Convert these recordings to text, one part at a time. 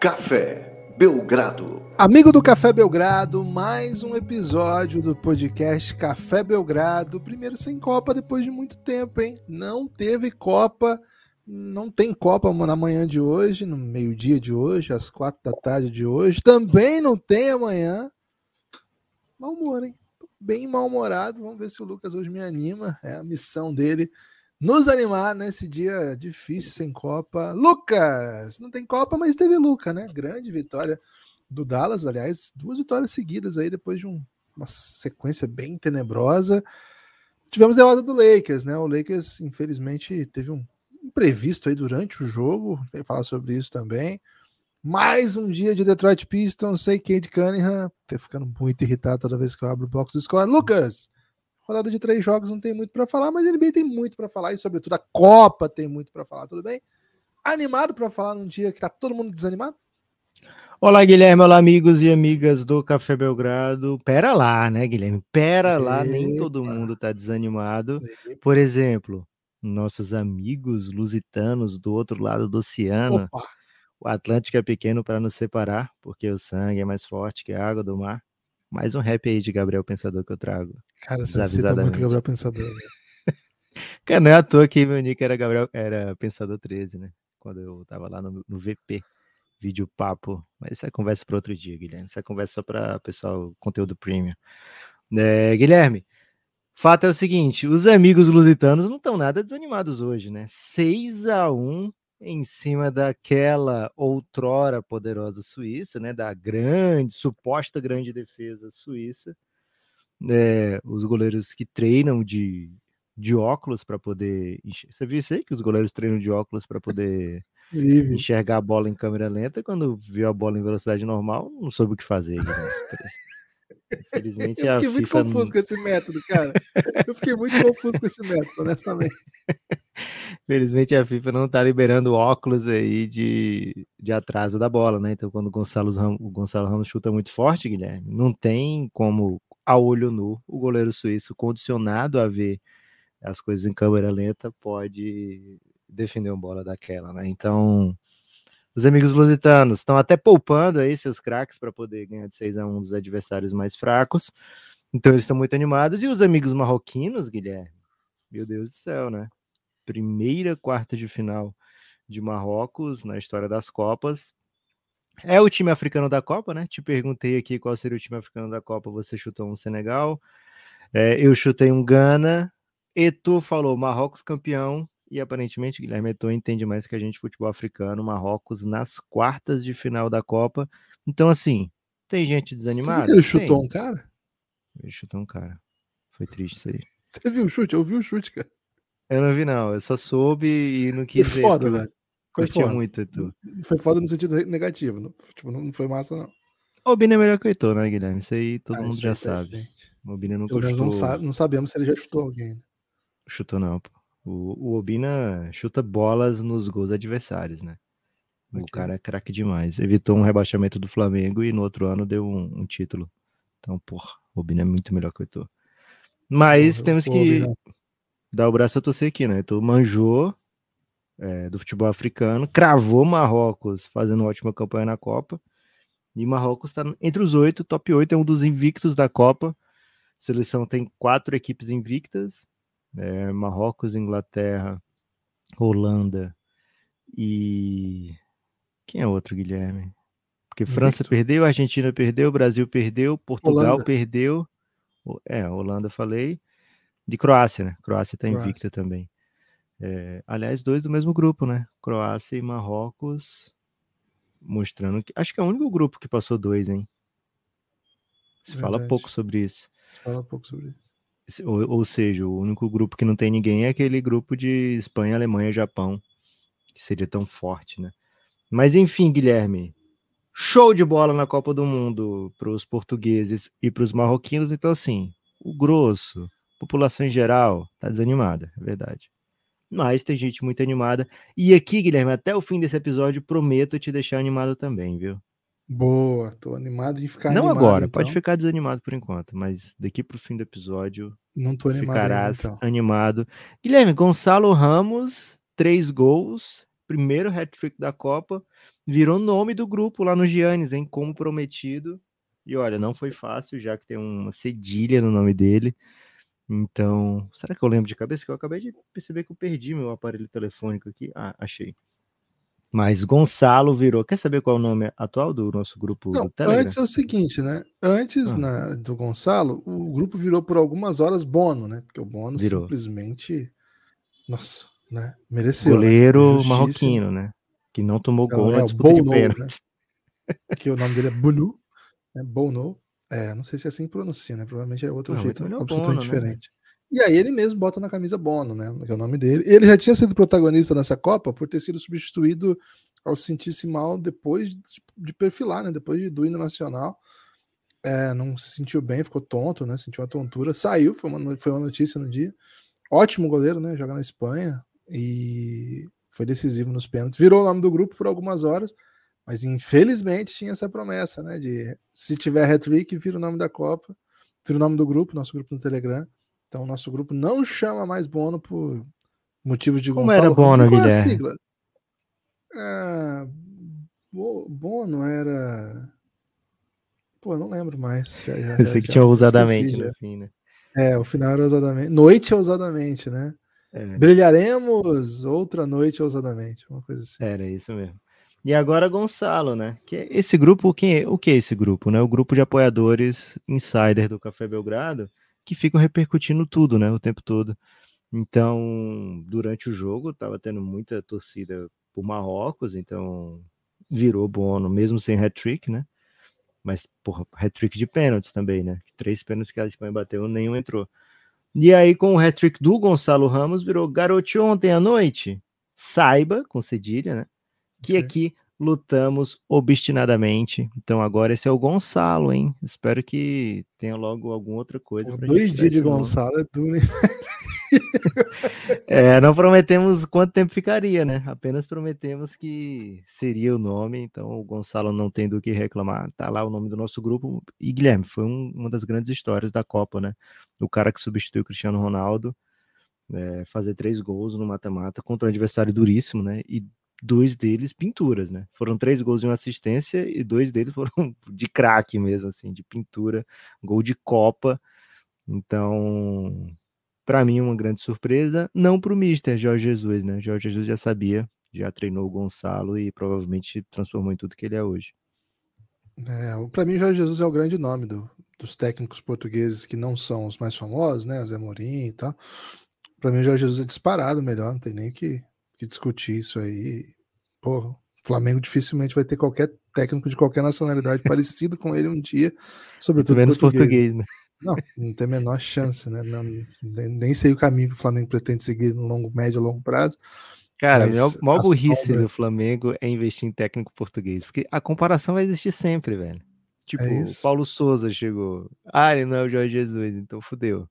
Café Belgrado. Amigo do Café Belgrado, mais um episódio do podcast Café Belgrado. Primeiro sem Copa depois de muito tempo, hein? Não teve Copa, não tem Copa na manhã de hoje, no meio-dia de hoje, às quatro da tarde de hoje. Também não tem amanhã. Mal humor, hein? Bem mal-humorado. Vamos ver se o Lucas hoje me anima. É a missão dele nos animar nesse dia difícil sem Copa. Lucas, não tem Copa, mas teve Luca, né? Grande vitória do Dallas, aliás, duas vitórias seguidas aí depois de um, uma sequência bem tenebrosa. Tivemos derrota do Lakers, né? O Lakers, infelizmente, teve um imprevisto aí durante o jogo, vai falar sobre isso também. Mais um dia de Detroit Pistons, sei Cade Cunningham, tô ficando muito irritado toda vez que eu abro o box do score. Lucas, Rodada de três jogos não tem muito para falar, mas a NBA tem muito para falar e, sobretudo, a Copa tem muito para falar, tudo bem? Animado para falar num dia que tá todo mundo desanimado? Olá, Guilherme, olá, amigos e amigas do Café Belgrado. Pera lá, né, Guilherme? Pera Eita. lá, nem todo mundo tá desanimado. Por exemplo, nossos amigos lusitanos do outro lado do oceano. Opa. O Atlântico é pequeno para nos separar, porque o sangue é mais forte que a água do mar. Mais um rap aí de Gabriel Pensador que eu trago. Cara, você cita muito Gabriel Pensador. Cara, não é à toa que meu nick era Gabriel, era Pensador 13, né? Quando eu tava lá no, no VP, vídeo papo. Mas essa é conversa para outro dia, Guilherme. Essa é conversa só para pessoal, conteúdo premium. É, Guilherme, fato é o seguinte: os amigos lusitanos não estão nada desanimados hoje, né? 6 a 1 em cima daquela outrora poderosa Suíça, né, da grande, suposta grande defesa suíça, é, os goleiros que treinam de, de óculos para poder. Você viu isso aí? Que os goleiros treinam de óculos para poder enxergar a bola em câmera lenta. Quando viu a bola em velocidade normal, não soube o que fazer. Né? Infelizmente, eu fiquei muito FIFA confuso com esse método, cara. Eu fiquei muito confuso com esse método, honestamente. Felizmente a FIFA não está liberando óculos aí de, de atraso da bola, né? Então, quando o Gonçalo, Ramos, o Gonçalo Ramos chuta muito forte, Guilherme, não tem como, a olho nu, o goleiro suíço, condicionado a ver as coisas em câmera lenta, pode defender uma bola daquela, né? Então, os amigos lusitanos estão até poupando aí seus craques para poder ganhar de 6 a 1 dos adversários mais fracos. Então eles estão muito animados. E os amigos marroquinos, Guilherme? Meu Deus do céu, né? Primeira quarta de final de Marrocos na história das Copas. É o time africano da Copa, né? Te perguntei aqui qual seria o time africano da Copa. Você chutou um Senegal. É, eu chutei um Gana. E tu falou Marrocos campeão e aparentemente, Guilherme Eto'o entende mais que a gente futebol africano, Marrocos nas quartas de final da Copa. Então, assim, tem gente desanimada? ele chutou tem. um cara? Ele chutou um cara. Foi triste isso aí. Você viu o chute? Eu vi o chute, cara. Eu não vi, não. Eu só soube e não quis foi foda, velho. Foi foda. muito, Etu. Foi foda no sentido negativo. Não, tipo, não foi massa, não. O Bina é melhor que o Heitor, né, Guilherme? Isso aí todo ah, mundo já é sabe. O Bina nunca chutou. Não, sabe, não sabemos se ele já chutou alguém. Chutou não, pô. O, o Obina chuta bolas nos gols adversários, né? O cara é craque demais. Evitou um rebaixamento do Flamengo e no outro ano deu um, um título. Então, porra, o Obina é muito melhor que o Heitor. Mas porra, temos que dar o braço a torcer aqui, né? Heitor manjou é, do futebol africano, cravou Marrocos fazendo uma ótima campanha na Copa. E Marrocos está entre os oito, top 8, é um dos invictos da Copa. A seleção tem quatro equipes invictas, é, Marrocos, Inglaterra, Holanda e. Quem é outro, Guilherme? Porque França Victor. perdeu, Argentina perdeu, Brasil perdeu, Portugal Holanda. perdeu. É, Holanda falei. De Croácia, né? Croácia tá invicta também. É, aliás, dois do mesmo grupo, né? Croácia e Marrocos. Mostrando que. Acho que é o único grupo que passou dois, hein? Se Verdade. fala pouco sobre isso. Se fala pouco sobre isso. Ou, ou, seja, o único grupo que não tem ninguém é aquele grupo de Espanha, Alemanha, Japão, que seria tão forte, né? Mas enfim, Guilherme, show de bola na Copa do Mundo para os portugueses e para os marroquinos. Então, assim, o grosso, população em geral, tá desanimada, é verdade. Mas tem gente muito animada. E aqui, Guilherme, até o fim desse episódio, prometo te deixar animado também, viu? Boa, tô animado de ficar Não animado, agora, então. pode ficar desanimado por enquanto, mas daqui pro fim do episódio não tô animado ficarás ainda, então. animado. Guilherme, Gonçalo Ramos, três gols, primeiro hat-trick da Copa, virou nome do grupo lá no Giannis, hein, como prometido. E olha, não foi fácil, já que tem uma cedilha no nome dele. Então, será que eu lembro de cabeça? Que eu acabei de perceber que eu perdi meu aparelho telefônico aqui. Ah, achei. Mas Gonçalo virou. Quer saber qual é o nome atual do nosso grupo Não, do Telegram? Antes é o seguinte, né? Antes Ah. na- do Gonçalo, o grupo virou por algumas horas Bono, né? Porque o Bono Virou. simplesmente. Nossa, né? Mereceu. né? Goleiro Justíssimo. marroquino, né? Que não tomou É, gol é na o disputa de Bono, pênalti. Que o nome dele é Bunu. Né? Bono. É, não sei se é assim que pronuncia, né? Provavelmente é outro Não, jeito melhor absolutamente Bono, né? diferente. E aí ele mesmo bota na camisa Bono, né? Que é o nome dele. Ele já tinha sido protagonista nessa Copa por ter sido substituído ao sentir-se mal depois de, de perfilar, né? Depois de, do hino nacional. É, não se sentiu bem, ficou tonto, né? Sentiu uma tontura. Saiu, foi uma, foi uma notícia no dia. Ótimo goleiro, né? Joga na Espanha e foi decisivo nos pênaltis. Virou o nome do grupo por algumas horas, mas infelizmente tinha essa promessa, né? De se tiver hat-trick, vira o nome da Copa, vira o nome do grupo, nosso grupo no Telegram. Então, nosso grupo não chama mais Bono por motivos de Como Gonçalo era Bono. Qual é a Guilherme? sigla? Ah, Bo- Bono era. Pô, não lembro mais. Já, já, Eu já- sei que já tinha esqueci ousadamente no fim, né? É, o final era ousadamente. Noite ousadamente, né? É, Brilharemos outra noite ousadamente. Uma coisa assim. era isso mesmo. E agora Gonçalo, né? Que esse grupo, quem é- o que é esse grupo, né? O grupo de apoiadores insider do Café Belgrado, que ficam repercutindo tudo, né? O tempo todo. Então, durante o jogo, tava tendo muita torcida por Marrocos, então virou Bono, mesmo sem hat-trick, né? Mas, porra, hat-trick de pênaltis também, né? Três pênaltis que a Espanha bateu, nenhum entrou. E aí, com o hat-trick do Gonçalo Ramos, virou garote ontem à noite. Saiba, com cedilha, né? Que Ok. aqui lutamos obstinadamente. Então agora esse é o Gonçalo, hein? Espero que tenha logo alguma outra coisa. Dois dias de. Gonçalo é duro, hein? É, não prometemos quanto tempo ficaria, né? Apenas prometemos que seria o nome, então o Gonçalo não tem do que reclamar. Tá lá o nome do nosso grupo. E Guilherme, foi um- uma das grandes histórias da Copa, né? O cara que substituiu o Cristiano Ronaldo, é, fazer três gols no mata-mata contra um adversário duríssimo, né? E dois deles pinturas, né? Foram três gols de uma assistência e dois deles foram de craque mesmo, assim, de pintura, gol de Copa. Então, para mim, uma grande surpresa. Não para o Mister Jorge Jesus, né? Jorge Jesus já sabia, já treinou o Gonçalo e provavelmente transformou em tudo que ele é hoje. É, pra mim, Jorge Jesus é o grande nome do- dos técnicos portugueses que não são os mais famosos, né? Zé Mourinho e tal. Pra mim, Jorge Jesus é disparado melhor, não tem nem que, que discutir isso aí. Porra, o Flamengo dificilmente vai ter qualquer técnico de qualquer nacionalidade parecido com ele um dia, sobretudo menos português. português, né? Não, não tem a menor chance, né? Não- nem, sei o caminho que o Flamengo pretende seguir no longo, médio e longo prazo. Cara, a maior, burrice sombra- do Flamengo é investir em técnico português, porque a comparação vai existir sempre, velho. Tipo, É o. Paulo Souza chegou. Ah, ele não é o Jorge Jesus, então fudeu.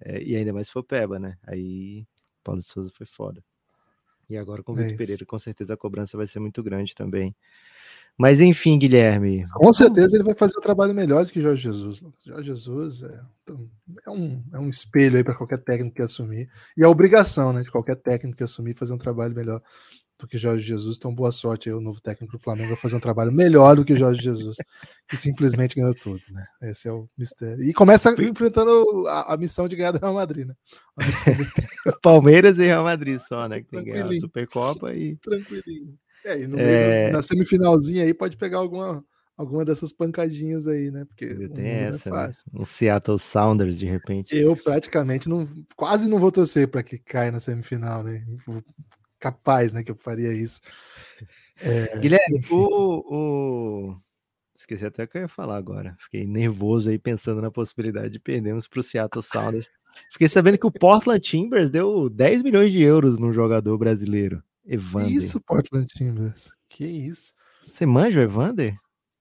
É, e ainda mais se for Peba, né? Aí Paulo Souza foi foda. E agora com o É Vitor. Pereira, com certeza a cobrança vai ser muito grande também. Mas enfim, Guilherme. Com certeza ele vai fazer um trabalho melhor do que Jorge Jesus. Jorge Jesus é, é um, é um espelho aí para qualquer técnico que assumir. E a obrigação né, de qualquer técnico que assumir fazer um trabalho melhor do que Jorge Jesus. Então, boa sorte aí, o novo técnico do Flamengo vai fazer um trabalho melhor do que Jorge Jesus, que simplesmente ganhou tudo, né? Esse é o mistério. E começa enfrentando a, a missão de ganhar do Real Madrid, né? Palmeiras e Real Madrid só, né? Que tem que ganhar a. Supercopa e. tranquilinho. É, e no É. meio, na semifinalzinha aí pode pegar alguma, alguma dessas pancadinhas aí, né? Porque Tem é essa, né? fácil. Um Seattle Sounders, de repente. Eu praticamente não, quase não vou torcer para que caia na semifinal, né? Capaz, né, que eu faria isso. É, Guilherme, o, o- Esqueci até o que eu ia falar agora. Fiquei nervoso aí pensando na possibilidade de perdermos para o Seattle Sounders. Fiquei sabendo que o Portland Timbers deu 10 milhões de euros num jogador brasileiro, Que Evander. isso, Portland Timbers? Que isso? Você manja o Evander?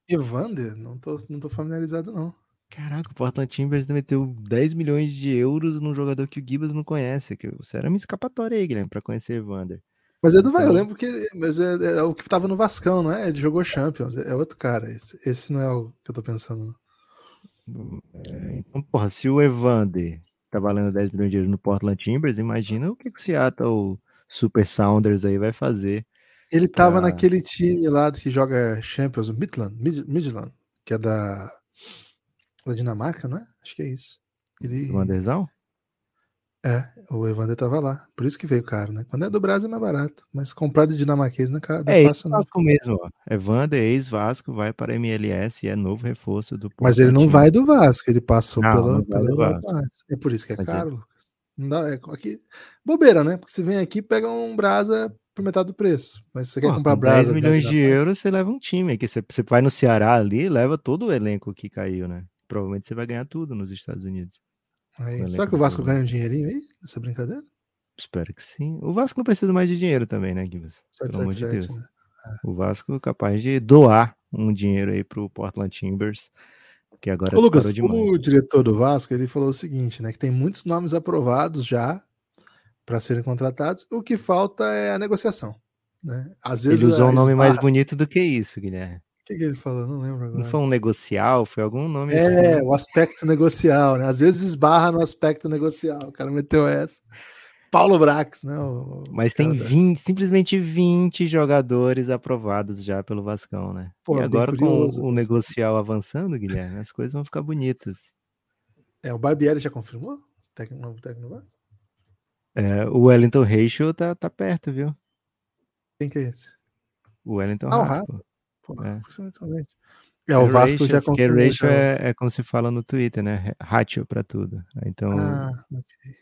Evander? Não tô, não tô familiarizado, não. Caraca, o Portland Timbers meteu 10 milhões de euros num jogador que o Gibas não conhece. Que você era uma escapatória aí, Guilherme, para conhecer Evander. Mas é do vai, eu Então- lembro que mas é, é o que tava no Vascão, não é? Ele jogou Champions, é outro cara. Esse, esse não é o que eu tô pensando. É, então, porra, se o Evander tá valendo 10 milhões de euros no Portland Timbers, imagina o que, que o Seattle Super Sounders aí vai fazer Ele tava pra... naquele time lá que joga Champions, Midland, Midland, que é da, da Dinamarca, não é? Acho que é isso. Ele... Wanderzão? É, o Evander tava lá. Por isso que veio caro, né? Quando é do Brasil é mais barato. Mas comprar de dinamarquês não é, não é, é fácil, não. Vasco mesmo, ó. Evander, ex-Vasco, vai para MLS e é novo reforço do Mas ele não vai do Vasco, ele passou não, pela, não pela É por isso que é Mas é caro, é... Lucas. Não dá, é, aqui, bobeira, né? Porque você vem aqui pega um brasa por metade do preço. Mas se você Pô, quer comprar brasa. 10 milhões de euros, você leva um time. Aqui você, você vai no Ceará ali, leva todo o elenco que caiu, né? Provavelmente você vai ganhar tudo nos Estados Unidos. Aí, será que o Vasco ganha um dinheirinho aí nessa brincadeira? Espero que sim. O Vasco não precisa mais de dinheiro também, né, Gibbs? Pelo amor de Deus. Né? É. O Vasco é capaz de doar um dinheiro aí pro Portland Timbers, que agora Ô, Lucas, o diretor do Vasco, ele falou o seguinte, né, que tem muitos nomes aprovados já para serem contratados, o que falta é a negociação, né? Às vezes ele usou um nome mais bonito do que isso, Guilherme que, que ele falou? Não lembro agora. Não foi um negocial? Foi algum nome É, assim. o aspecto negocial, né? Às vezes esbarra no aspecto negocial. O cara meteu essa. Paulo Brax, né? O, Mas tem 20, simplesmente 20 jogadores aprovados já pelo Vascão, né? Pô, e agora curioso, com o, o negocial avançando, Guilherme, as coisas vão ficar bonitas. É, o Barbieri já confirmou? Técnico, novo técnico é, o Wellington Ratio tá, tá perto, viu? Quem que é esse? O Wellington ah, Rato. Pô, é. é, o Vasco ratio, já. Porque ratio é, é, como se fala no Twitter, né? Ratio para tudo. Então, ah, okay.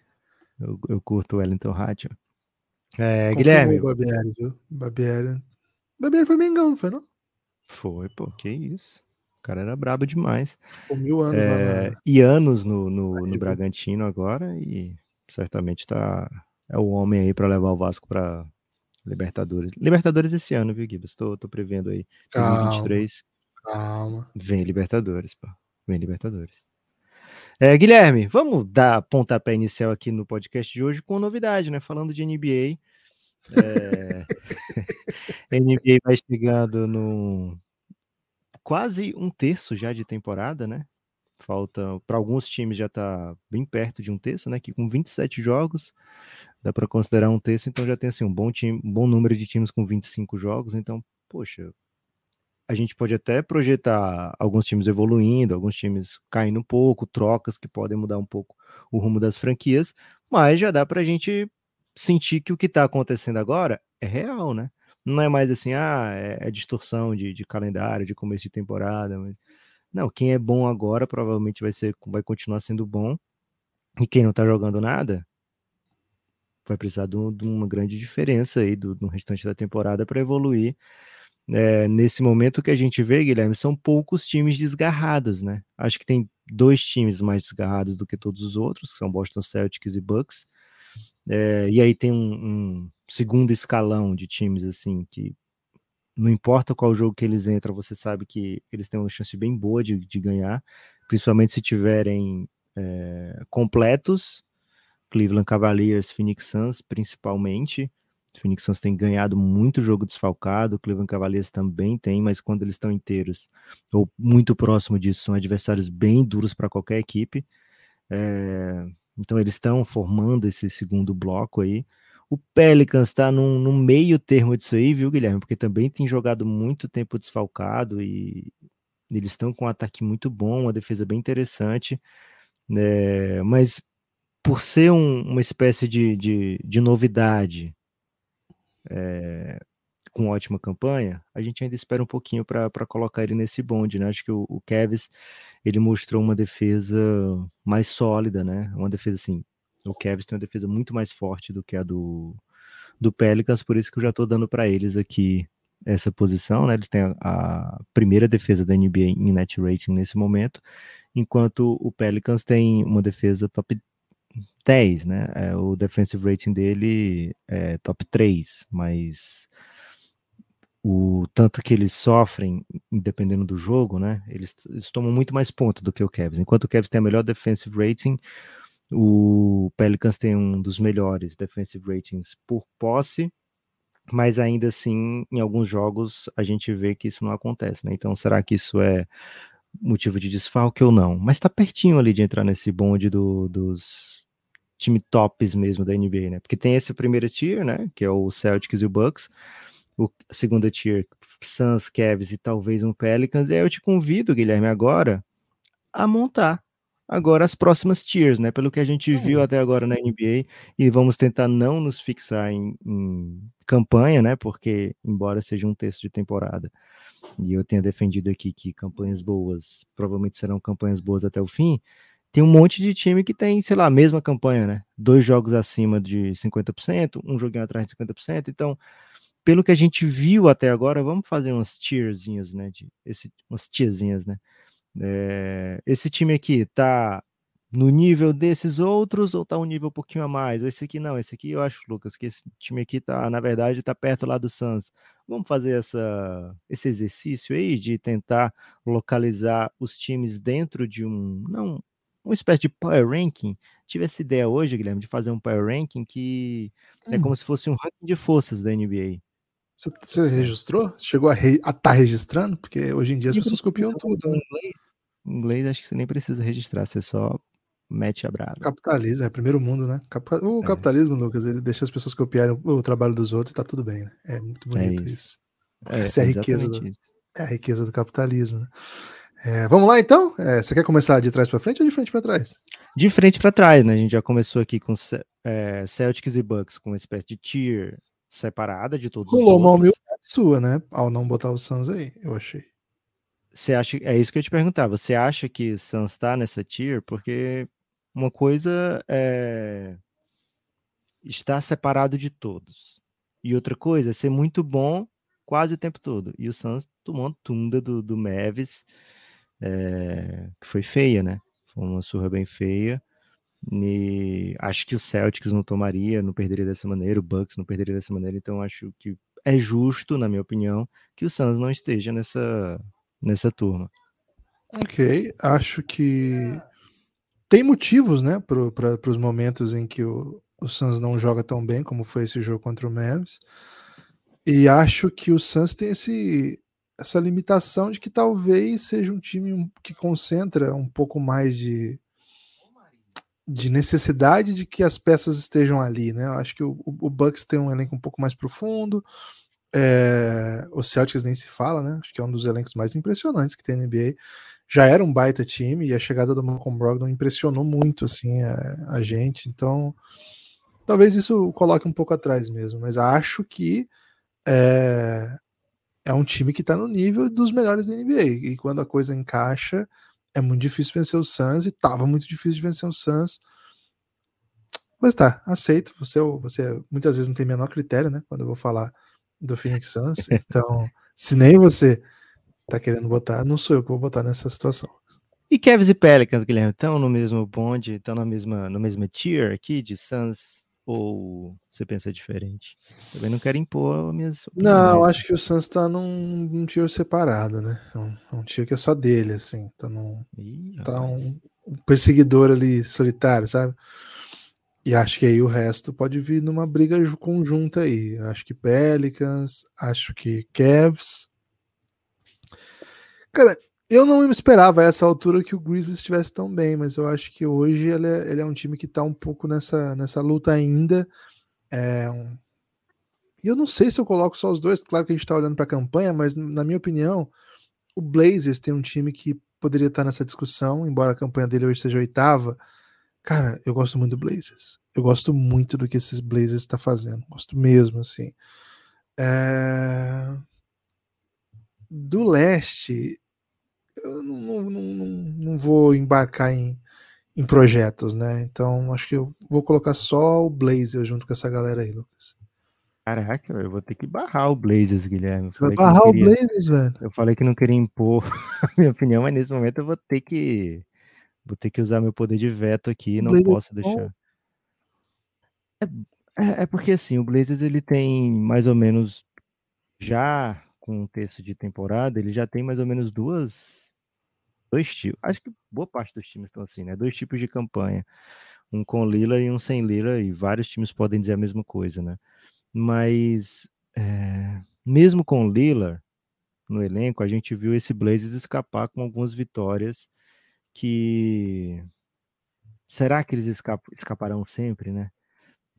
eu, eu curto o Wellington Ratio. É, Guilherme. Barbieri, viu? Barbieri. Barbieri foi Mengão, foi não? Foi, pô, que isso. O cara era brabo demais. Ficou mil anos é, lá na... E anos no, no, no Bragantino agora e certamente tá é o homem aí para levar o Vasco para Libertadores. Libertadores esse ano, viu, Gibas? Tô, tô prevendo aí. Calma, 2023. Calma. Vem Libertadores, pô. Vem Libertadores. É, Guilherme, vamos dar pontapé inicial aqui no podcast de hoje com novidade, né? Falando de NBA. É... NBA vai chegando no quase um terço já de temporada, né? Falta para alguns times já tá bem perto de um terço, né? Que com 27 jogos dá para considerar um terço, então já tem assim um bom time, um bom número de times com 25 jogos, então, poxa, a gente pode até projetar alguns times evoluindo, alguns times caindo um pouco, trocas que podem mudar um pouco o rumo das franquias, mas já dá para a gente sentir que o que está acontecendo agora é real, né? Não é mais assim, ah, é, é distorção de, de, calendário, de começo de temporada, mas não, quem é bom agora provavelmente vai ser, vai continuar sendo bom, e quem não tá jogando nada vai precisar de, um, uma grande diferença aí do, no restante da temporada para evoluir. É, nesse momento que a gente vê, Guilherme, são poucos times desgarrados, né? Acho que tem dois times mais desgarrados do que todos os outros, que são Boston Celtics e Bucks. É, e aí tem um, um, segundo escalão de times assim que não importa qual jogo que eles entram, você sabe que eles têm uma chance bem boa de, de ganhar, principalmente se tiverem é, completos Cleveland Cavaliers, Phoenix Suns, principalmente. O Phoenix Suns tem ganhado muito jogo desfalcado, o Cleveland Cavaliers também tem, mas quando eles estão inteiros, ou muito próximo disso, são adversários bem duros para qualquer equipe. É... Então eles estão formando esse segundo bloco aí. O Pelicans está no meio termo disso aí, viu, Guilherme? Porque também tem jogado muito tempo desfalcado e eles estão com um ataque muito bom, uma defesa bem interessante. É, mas por ser um, uma espécie de, de, de novidade é, com ótima campanha, a gente ainda espera um pouquinho para colocar ele nesse bonde, né? Acho que o, o Kevs ele mostrou uma defesa mais sólida, né? Uma defesa assim. O Kevs tem uma defesa muito mais forte do que a do, do Pelicans, por isso que eu já estou dando para eles aqui essa posição, né? Eles têm a, a, primeira defesa da NBA em net rating nesse momento, enquanto o Pelicans tem uma defesa top 10, né? É, o defensive rating dele é top 3, mas o tanto que eles sofrem, dependendo do jogo, né? Eles, eles tomam muito mais pontos do que o Cavs. Enquanto o Cavs tem a melhor defensive rating, o Pelicans tem um dos melhores defensive ratings por posse, mas ainda assim, em alguns jogos, a gente vê que isso não acontece, né? Então, será que isso é motivo de desfalque ou não? Mas tá pertinho ali de entrar nesse bonde do, dos time tops mesmo da NBA, né? Porque tem esse primeiro tier, né? Que é o Celtics e o Bucks. o segunda tier, Suns, Cavs e talvez um Pelicans. E aí eu te convido, Guilherme, agora a montar agora as próximas tiers, né? Pelo que a gente viu até agora na NBA, e vamos tentar não nos fixar em, em, campanha, né? Porque, embora seja um texto de temporada, e eu tenha defendido aqui que campanhas boas provavelmente serão campanhas boas até o fim, tem um monte de time que tem, sei lá, a mesma campanha, né? Dois jogos acima de 50%, um joguinho atrás de 50%. Então, pelo que a gente viu até agora, vamos fazer umas tierzinhas, né? De, esse, umas tierzinhas, né? É, esse time aqui tá no nível desses outros ou tá um nível um pouquinho a mais? Esse aqui não, esse aqui eu acho, Lucas, que esse time aqui tá, na verdade, tá perto lá do Suns. Vamos fazer essa, esse exercício aí de tentar localizar os times dentro de um, não, uma espécie de power ranking. Tive essa ideia hoje, Guilherme, de fazer um power ranking que é hum. é como se fosse um ranking de forças da NBA. Você, você registrou? Chegou a estar tá registrando? Porque hoje em dia as pessoas copiam tudo. Né? Em inglês, em inglês, acho que você nem precisa registrar, você só mete a brava. Capitalismo, é primeiro mundo, né? O é. capitalismo, Lucas, ele deixa as pessoas copiarem o, trabalho dos outros e tá tudo bem, né? É muito é bonito é isso. isso. É, Essa é a riqueza. Do, é a riqueza do capitalismo, né? É, vamos lá então? É, você quer começar de trás para frente ou de frente para trás? De frente para trás, né? A gente já começou aqui com é, Celtics e Bucks com uma espécie de tier separada de todos Rolou os uma humildade sua, né? Ao não botar o Suns aí, eu achei. Você acha, é isso que eu te perguntava. Você acha que o Suns está nessa tier? Porque uma coisa é estar separado de todos. E outra coisa é ser muito bom quase o tempo todo. E o Suns tomou uma tunda do, do Mavis, é, que foi feia, né? Foi uma surra bem feia. E acho que o Celtics não tomaria, não perderia dessa maneira, o Bucks não perderia dessa maneira, então acho que é justo, na minha opinião, que o Suns não esteja nessa, nessa turma. Ok, acho que tem motivos, né, para os momentos em que o, o Suns não joga tão bem como foi esse jogo contra o Mavs. E acho que o Suns tem esse, essa limitação de que talvez seja um time que concentra um pouco mais de, de necessidade de que as peças estejam ali, né? Eu acho que o, o Bucks tem um elenco um pouco mais profundo. É, o Celtics nem se fala, né? Acho que é um dos elencos mais impressionantes que tem na NBA. Já era um baita time e a chegada do Malcolm Brogdon impressionou muito assim a, a gente. Então, talvez isso coloque um pouco atrás mesmo. Mas acho que é, é um time que está no nível dos melhores da NBA. E quando a coisa encaixa, é muito difícil vencer o Suns e tava muito difícil de vencer o Suns. Mas tá, aceito. Você, você muitas vezes não tem menor critério, né? Quando eu vou falar do Phoenix Suns. Então, se nem você tá querendo botar, não sou eu que vou botar nessa situação. E Cavs e Pelicans, Guilherme, estão no mesmo bonde, estão na mesma, no mesmo tier aqui de Suns ou você pensa diferente? Também não quero impor minhas. Não, acho que o Suns tá num, num tio separado, né? É um, é um tio que é só dele, assim. Tá, num, Ih, tá um, um, perseguidor ali solitário, sabe? E acho que aí o resto pode vir numa briga conjunta aí. Acho que Pelicans, acho que Cavs. Cara, eu não esperava a essa altura que o Grizzlies estivesse tão bem, mas eu acho que hoje ele é, ele é um time que está um pouco nessa, nessa luta ainda. É um... E eu não sei se eu coloco só os dois, claro que a gente está olhando para a campanha, mas na minha opinião, o Blazers tem um time que poderia estar tá nessa discussão, embora a campanha dele hoje seja oitava. Cara, eu gosto muito do Blazers. Eu gosto muito do que esses Blazers está fazendo. Gosto mesmo, assim. É... Do leste, eu não, não, não, não vou embarcar em, em projetos, né? Então acho que eu vou colocar só o Blazer junto com essa galera aí, Lucas. Caraca, eu vou ter que barrar o Blazers, Guilherme. Vai barrar queria... o Blazers, velho? Eu falei que não queria impor a minha opinião, mas nesse momento eu vou ter que vou ter que usar meu poder de veto aqui, não Blazer posso deixar. É, é, é, porque assim, o Blazers ele tem mais ou menos já com um terço de temporada, ele já tem mais ou menos duas dois tipos. Acho que boa parte dos times estão assim, né? Dois tipos de campanha. Um com Lila e um sem Lila, e vários times podem dizer a mesma coisa, né? Mas é, mesmo com Lila no elenco, a gente viu esse Blazers escapar com algumas vitórias que será que eles escap... escaparão sempre, né?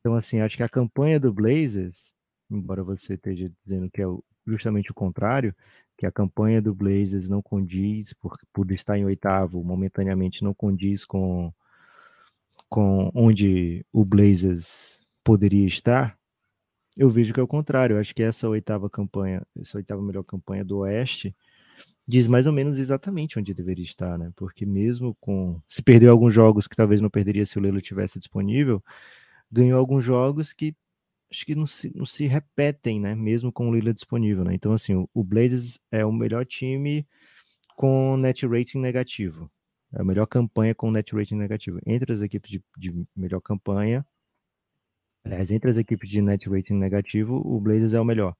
Então, assim, acho que a campanha do Blazers embora você esteja dizendo que é justamente o contrário, que a campanha do Blazers não condiz, por, por estar em oitavo, momentaneamente não condiz com, com onde o Blazers poderia estar, eu vejo que é o contrário. Eu acho que essa oitava campanha, essa oitava melhor campanha do Oeste, diz mais ou menos exatamente onde deveria estar, né? Porque mesmo com. Se perdeu alguns jogos que talvez não perderia se o Lelo tivesse disponível, ganhou alguns jogos que acho que não se, não se repetem, né? Mesmo com o Lila disponível, né? Então, assim, o, o Blazers é o melhor time com net rating negativo. É a melhor campanha com net rating negativo. Entre as equipes de, de melhor campanha, aliás, entre as equipes de net rating negativo, o Blazers é o melhor.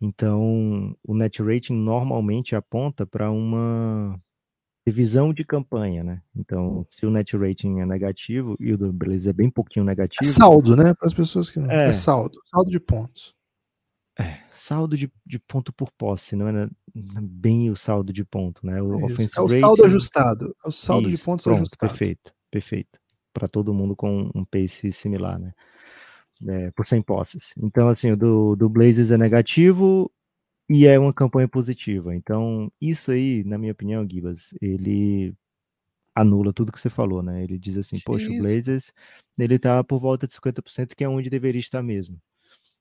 Então, o net rating normalmente aponta para uma divisão de campanha, né? Então, se o net rating é negativo e o do Blazers é bem pouquinho negativo. É saldo, né? Para as pessoas que não. É, é saldo. Saldo de pontos. É, saldo de, de ponto por posse, não é bem o saldo de ponto, né? O é, é o saldo ajustado. É o saldo Isso, de pontos pronto, ajustado. Perfeito, perfeito. Para todo mundo com um pace similar, né? É, por 100 posses. Então, assim, o do, do Blazers é negativo e é uma campanha positiva. Então, isso aí, na minha opinião, Gibas, ele anula tudo que você falou, né? Ele diz assim, poxa, o Blazers, ele tá por volta de 50%, que é onde deveria estar mesmo.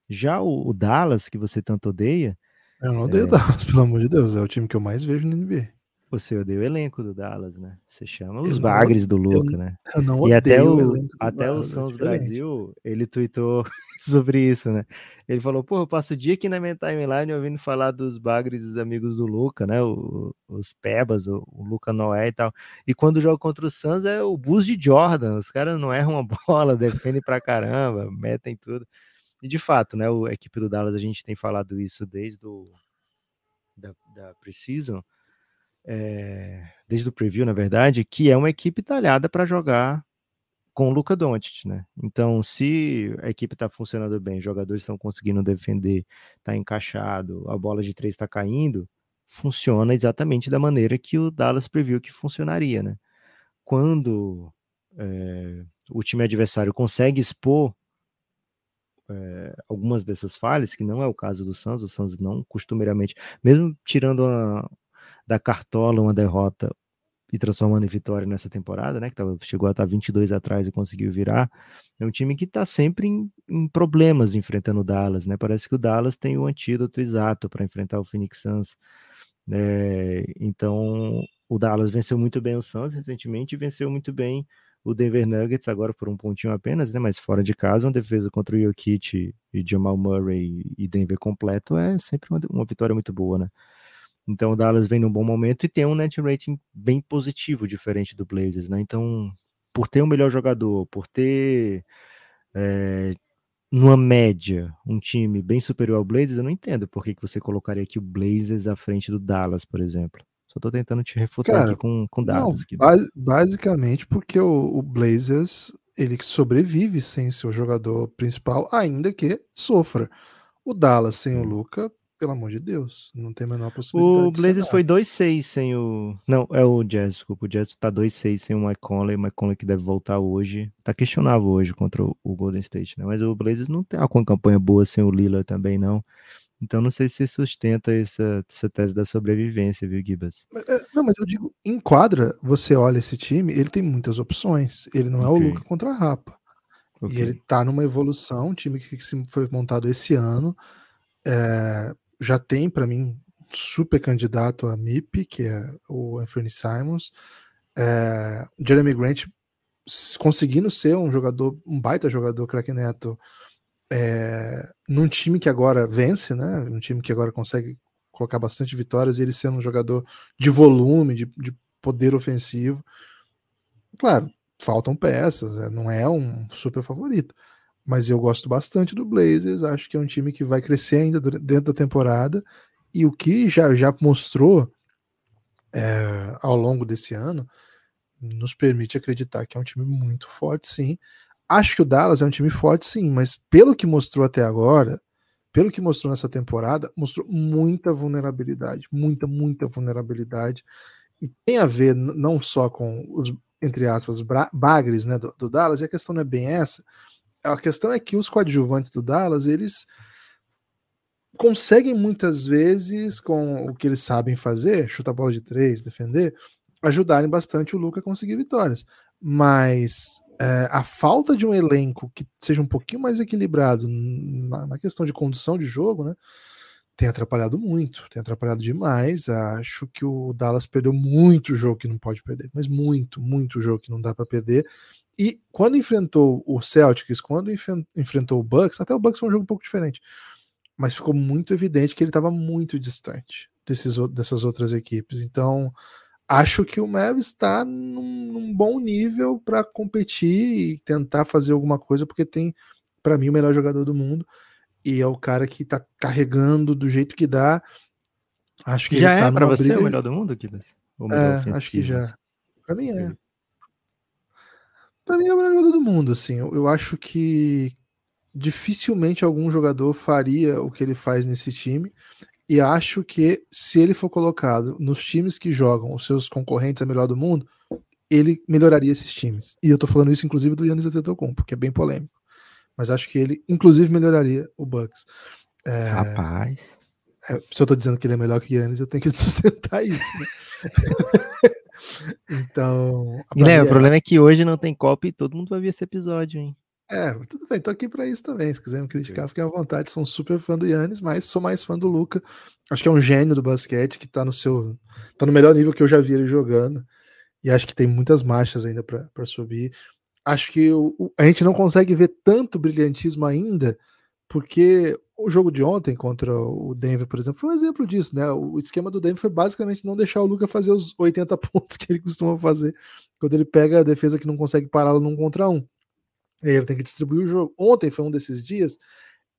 Já o, o Dallas, que você tanto odeia... Eu não odeio o é... Dallas, pelo amor de Deus, é o time que eu mais vejo no NBA. Você odeia o elenco do Dallas, né? Você chama os bagres do Luca, eu, né? Eu não e até o, o até o Sons é Brasil, ele tweetou sobre isso, né? Ele falou, pô, eu passo o dia aqui na minha timeline ouvindo falar dos bagres dos amigos do Luca, né? O, os Pebas, o, o Luca Noé e tal. E quando joga contra o Suns é o bus de Jordan. Os caras não erram uma bola, defendem pra caramba, metem tudo. E de fato, né? A equipe do Dallas, a gente tem falado isso desde o da, da Precision é, desde o preview, na verdade, que é uma equipe talhada para jogar com o Luca Doncic, né? Então, se a equipe está funcionando bem, os jogadores estão conseguindo defender, está encaixado, a bola de três está caindo, funciona exatamente da maneira que o Dallas previu que funcionaria, né? Quando é, o time adversário consegue expor é, algumas dessas falhas, que não é o caso do Suns, o Suns não costumeiramente, mesmo tirando a, da cartola uma derrota e transformando em vitória nessa temporada, né? Que tava, chegou a estar 22 atrás e conseguiu virar. É um time que está sempre em, em, problemas enfrentando o Dallas, né? Parece que o Dallas tem o antídoto exato para enfrentar o Phoenix Suns. É, então, o Dallas venceu muito bem o Suns recentemente e venceu muito bem o Denver Nuggets, agora por um pontinho apenas, né? Mas fora de casa, uma defesa contra o Jokic e Jamal Murray e Denver completo é sempre uma, uma vitória muito boa, né? Então o Dallas vem num bom momento e tem um net rating bem positivo, diferente do Blazers, né? Então, por ter um melhor jogador, por ter é, numa média um time bem superior ao Blazers, eu não entendo por que, que você colocaria aqui o Blazers à frente do Dallas, por exemplo. Só tô tentando te refutar Cara, aqui com, com dados. Não, aqui. basicamente porque o, o Blazers ele sobrevive sem seu jogador principal, ainda que sofra. O Dallas sem o Luca pelo amor de Deus, não tem a menor possibilidade. O Blazers foi 2-6 sem o. Não, é o Jazz, desculpa. O Jazz tá 2-6 sem o Mike Conley. O Mike Conley que deve voltar hoje. Tá questionável hoje contra o, Golden State, né? Mas o Blazers não tem uma campanha boa sem o Lillard também, não. Então não sei se sustenta essa, essa tese da sobrevivência, viu, Gibas? É, não, mas eu digo, em quadra, você olha esse time, ele tem muitas opções. Ele não okay. é o Luca contra a Rapa. Okay. E ele tá numa evolução, um time que foi montado esse ano. É, já tem para mim super candidato a MIP, que é o Anthony Simons. É, Jeremy Grant conseguindo ser um jogador, um baita jogador, craque neto, é, num time que agora vence, né? Um time que agora consegue colocar bastante vitórias e ele sendo um jogador de volume, de, de poder ofensivo. Claro, faltam peças, é, não é um super favorito, mas eu gosto bastante do Blazers, acho que é um time que vai crescer ainda dentro da temporada, e o que já, já mostrou é, ao longo desse ano nos permite acreditar que é um time muito forte, sim. Acho que o Dallas é um time forte, sim, mas pelo que mostrou até agora, pelo que mostrou nessa temporada, mostrou muita vulnerabilidade, muita, muita vulnerabilidade. E tem a ver não só com os, entre aspas, bagres né, do, do Dallas, e a questão não é bem essa, a questão é que os coadjuvantes do Dallas, eles conseguem muitas vezes, com o que eles sabem fazer, chutar bola de três, defender, ajudarem bastante o Luca a conseguir vitórias. Mas é, a falta de um elenco que seja um pouquinho mais equilibrado na, na, questão de condução de jogo, né? Tem atrapalhado muito, tem atrapalhado demais. Acho que o Dallas perdeu muito jogo que não pode perder, mas muito, muito jogo que não dá para perder. E quando enfrentou o Celtics, quando enfrentou o Bucks, até o Bucks foi um jogo um pouco diferente, mas ficou muito evidente que ele estava muito distante desses, dessas outras equipes. Então, acho que o Mavis está num, num, bom nível para competir e tentar fazer alguma coisa, porque tem, para mim, o melhor jogador do mundo e é o cara que está carregando do jeito que dá. Acho que já é tá para você briga... o melhor do mundo, Kibas? É, acho que já. Para mim é. Para mim é o melhor jogador do mundo, assim. Eu, eu acho que dificilmente algum jogador faria o que ele faz nesse time. E acho que se ele for colocado nos times que jogam os seus concorrentes a melhor do mundo, ele melhoraria esses times. E eu tô falando isso inclusive do Yannis Antetokounmpo, que é bem polêmico. Mas acho que ele inclusive melhoraria o Bucks. É... Rapaz. É, se eu tô dizendo que ele é melhor que o Yannis, eu tenho que sustentar isso, né? então. Guilherme, o é problema é que hoje não tem Copa e todo mundo vai ver esse episódio, hein? É, tudo bem, tô aqui para isso também. Se quiser me criticar, fiquem à vontade. Sou um super fã do Yannis, mas sou mais fã do Luca. Acho que é um gênio do basquete que tá no seu. tá no melhor nível que eu já vi ele jogando. E acho que tem muitas marchas ainda para subir. Acho que o, a gente não consegue ver tanto brilhantismo ainda, porque o jogo de ontem contra o Denver, por exemplo, foi um exemplo disso, né? O esquema do Denver foi basicamente não deixar o Luca fazer os 80 pontos que ele costuma fazer quando ele pega a defesa que não consegue pará-lo num contra um. E aí ele tem que distribuir o jogo. Ontem foi um desses dias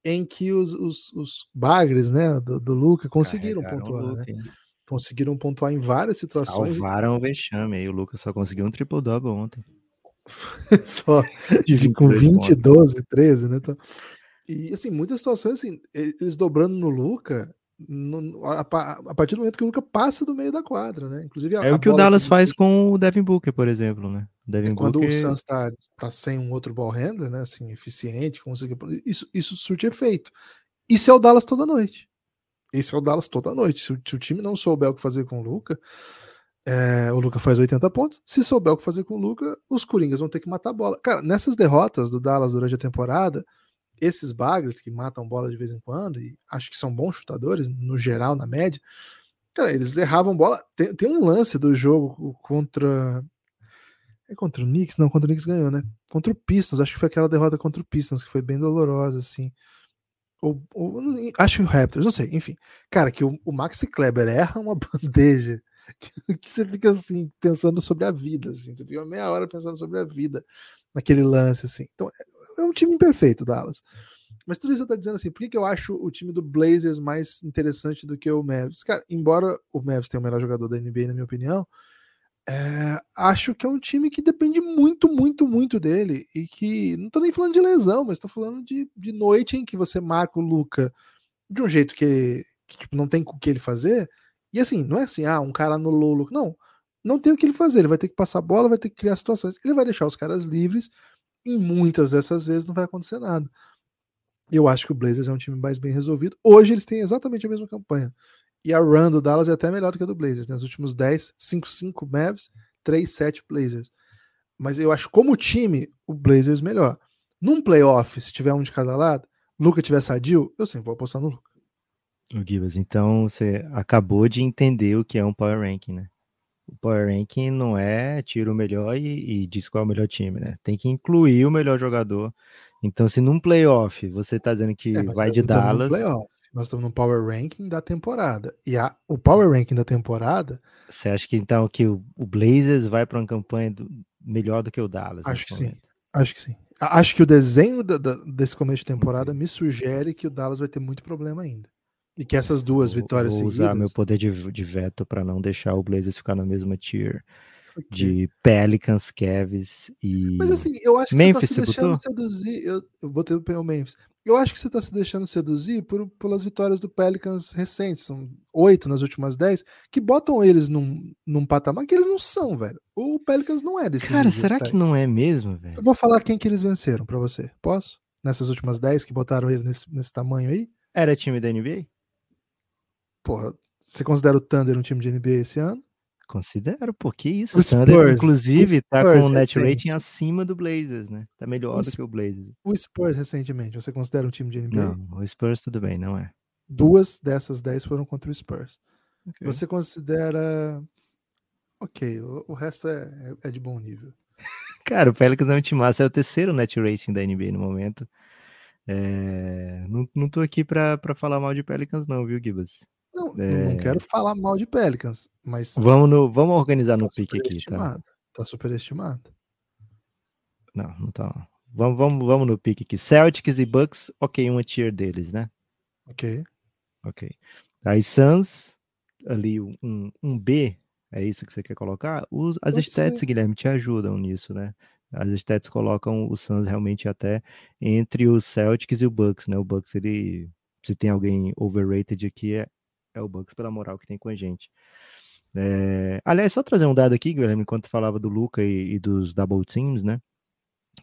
em que os, os, os bagres né, do, do Luca conseguiram Carregaram pontuar. Luca, né? Conseguiram pontuar em várias situações. Salvaram o vexame aí. O Lucas só conseguiu um triple-double ontem. só de, com 20, 12, 13, né? Então, e assim, muitas situações assim, eles dobrando no Luca, no, a, a, partir do momento que o Luca passa do meio da quadra, né? Inclusive a, é o que o Dallas que... faz com o Devin Booker, por exemplo, né? Devin é quando Booker... o Suns está tá sem um outro ball handler, né? Assim, eficiente, conseguir isso, isso surte efeito. Isso é o Dallas toda noite. Esse é o Dallas toda noite. Se o, se o time não souber o que fazer com o Luca, é, o Luca faz 80 pontos. Se souber o que fazer com o Luca, os Coringas vão ter que matar a bola. Cara, nessas derrotas do Dallas durante a temporada, esses bagres que matam bola de vez em quando, e acho que são bons chutadores, no geral, na média, cara, eles erravam bola. Tem, tem um lance do jogo contra. É contra o Knicks? Não, contra o Knicks ganhou, né? Contra o Pistons, acho que foi aquela derrota contra o Pistons, que foi bem dolorosa, assim. Ou, ou acho que o Raptors, não sei, enfim. Cara, que o, o Maxi Kleber erra uma bandeja que, que, você fica assim, pensando sobre a vida, assim. Você fica meia hora pensando sobre a vida naquele lance, assim. Então, é um time imperfeito, Dallas. Mas tudo isso tá dizendo assim, por que, que eu acho o time do Blazers mais interessante do que o Mavs? Cara, embora o Mavs tenha o melhor jogador da NBA, na minha opinião, é, acho que é um time que depende muito, muito, muito dele. E que. Não tô nem falando de lesão, mas tô falando de, de noite em que você marca o Luca de um jeito que, que tipo, não tem o que ele fazer. E assim, não é assim, ah, um cara anulou o Luca. Não. Não tem o que ele fazer. Ele vai ter que passar a bola, vai ter que criar situações. Ele vai deixar os caras livres e muitas dessas vezes não vai acontecer nada. Eu acho que o Blazers é um time mais bem resolvido. Hoje eles têm exatamente a mesma campanha. E a run do Dallas é até melhor do que a do Blazers. Né? Nos últimos 10, 5-5 Mavs, 3-7 Blazers. Mas eu acho como time, o Blazers melhor. Num playoff, se tiver um de cada lado, Luca tiver sadio, eu sempre vou apostar no Luca. Gibas, então você acabou de entender o que é um power ranking, né? O Power Ranking não é tira o melhor e, e, diz qual é o melhor time, né? Tem que incluir o melhor jogador. Então, se num playoff você tá dizendo que é, vai de Dallas. Nós estamos no Power Ranking da temporada. E a, o Power Ranking da temporada. Você acha que então que o, o Blazers vai para uma campanha do, melhor do que o Dallas? Acho que sim. Acho que sim. Acho que o desenho da, da, desse começo de temporada me sugere que o Dallas vai ter muito problema ainda. E que essas duas vitórias vou usar meu poder de, de veto para não deixar o Blazers ficar na mesma tier de Pelicans, Cavs e Mas assim, eu acho que Memphis, você tá se deixando botou? seduzir. Eu, eu botei o Memphis. Eu acho que você tá se deixando seduzir por, pelas vitórias do Pelicans recentes. São oito nas últimas dez, que botam eles num, num patamar que eles não são, velho. O Pelicans não é desse Cara, será que não é mesmo, velho? Eu vou falar quem que eles venceram para você. Posso? Nessas últimas dez que botaram ele nesse, nesse tamanho aí? Era time da NBA? Porra, você considera o Thunder um time de NBA esse ano? Considero, porque isso. O O Thunder, Spurs, inclusive, o tá Spurs com o net rating acima do Blazers, né? Tá melhor O do que o Blazers. O Spurs, recentemente, você considera um time de NBA? Não, o Spurs tudo bem, não é. Duas dessas dez foram contra o Spurs. Ok. Você considera. Ok, o, o resto é, é- é de bom nível. Cara, o Pelicans é um time massa, é o terceiro net rating da NBA no momento. É, Não, não tô aqui pra, pra falar mal de Pelicans, não, viu, Gibas? Não, É. não quero falar mal de Pelicans, mas Vamos, no, vamos organizar no tá pique aqui, tá? superestimado. Tá superestimado. Não, não tá. não. Vamos, vamos, vamos no pique aqui. Celtics e Bucks, ok, uma tier deles, né? Ok. Ok. Aí Suns, ali um, um B, é isso que você quer colocar? Os, as ser. Guilherme, te ajudam nisso, né? As stats colocam o Suns realmente até entre os Celtics e o Bucks, né? O Bucks, ele, se tem alguém overrated aqui, é, é o Bucks pela moral que tem com a gente. É, aliás, só trazer um dado aqui, Guilherme, enquanto falava do Luca e, e dos double teams, né?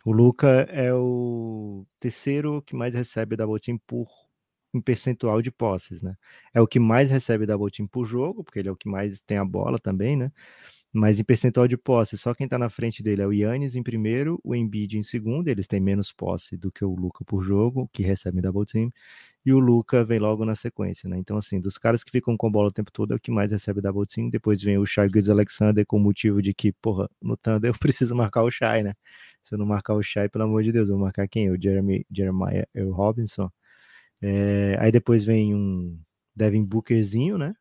O Luca é o terceiro que mais recebe double team por em percentual de posses, né? É o que mais recebe double team por jogo, porque ele é o que mais tem a bola também, né? Mas em percentual de posse, só quem tá na frente dele é o Yannis em primeiro, o Embiid em segundo, eles têm menos posse do que o Luca por jogo, que recebe double team, e o Luca vem logo na sequência, né? Então, assim, dos caras que ficam com bola o tempo todo é o que mais recebe double team, depois vem o Shai Gilgeous Alexander com o motivo de que, porra, no Thunder eu preciso marcar o Shai, né? Se eu não marcar o Shai, pelo amor de Deus, eu vou marcar quem? O Jeremy, Jeremiah Earl Robinson. É, aí depois vem um Devin Bookerzinho, né?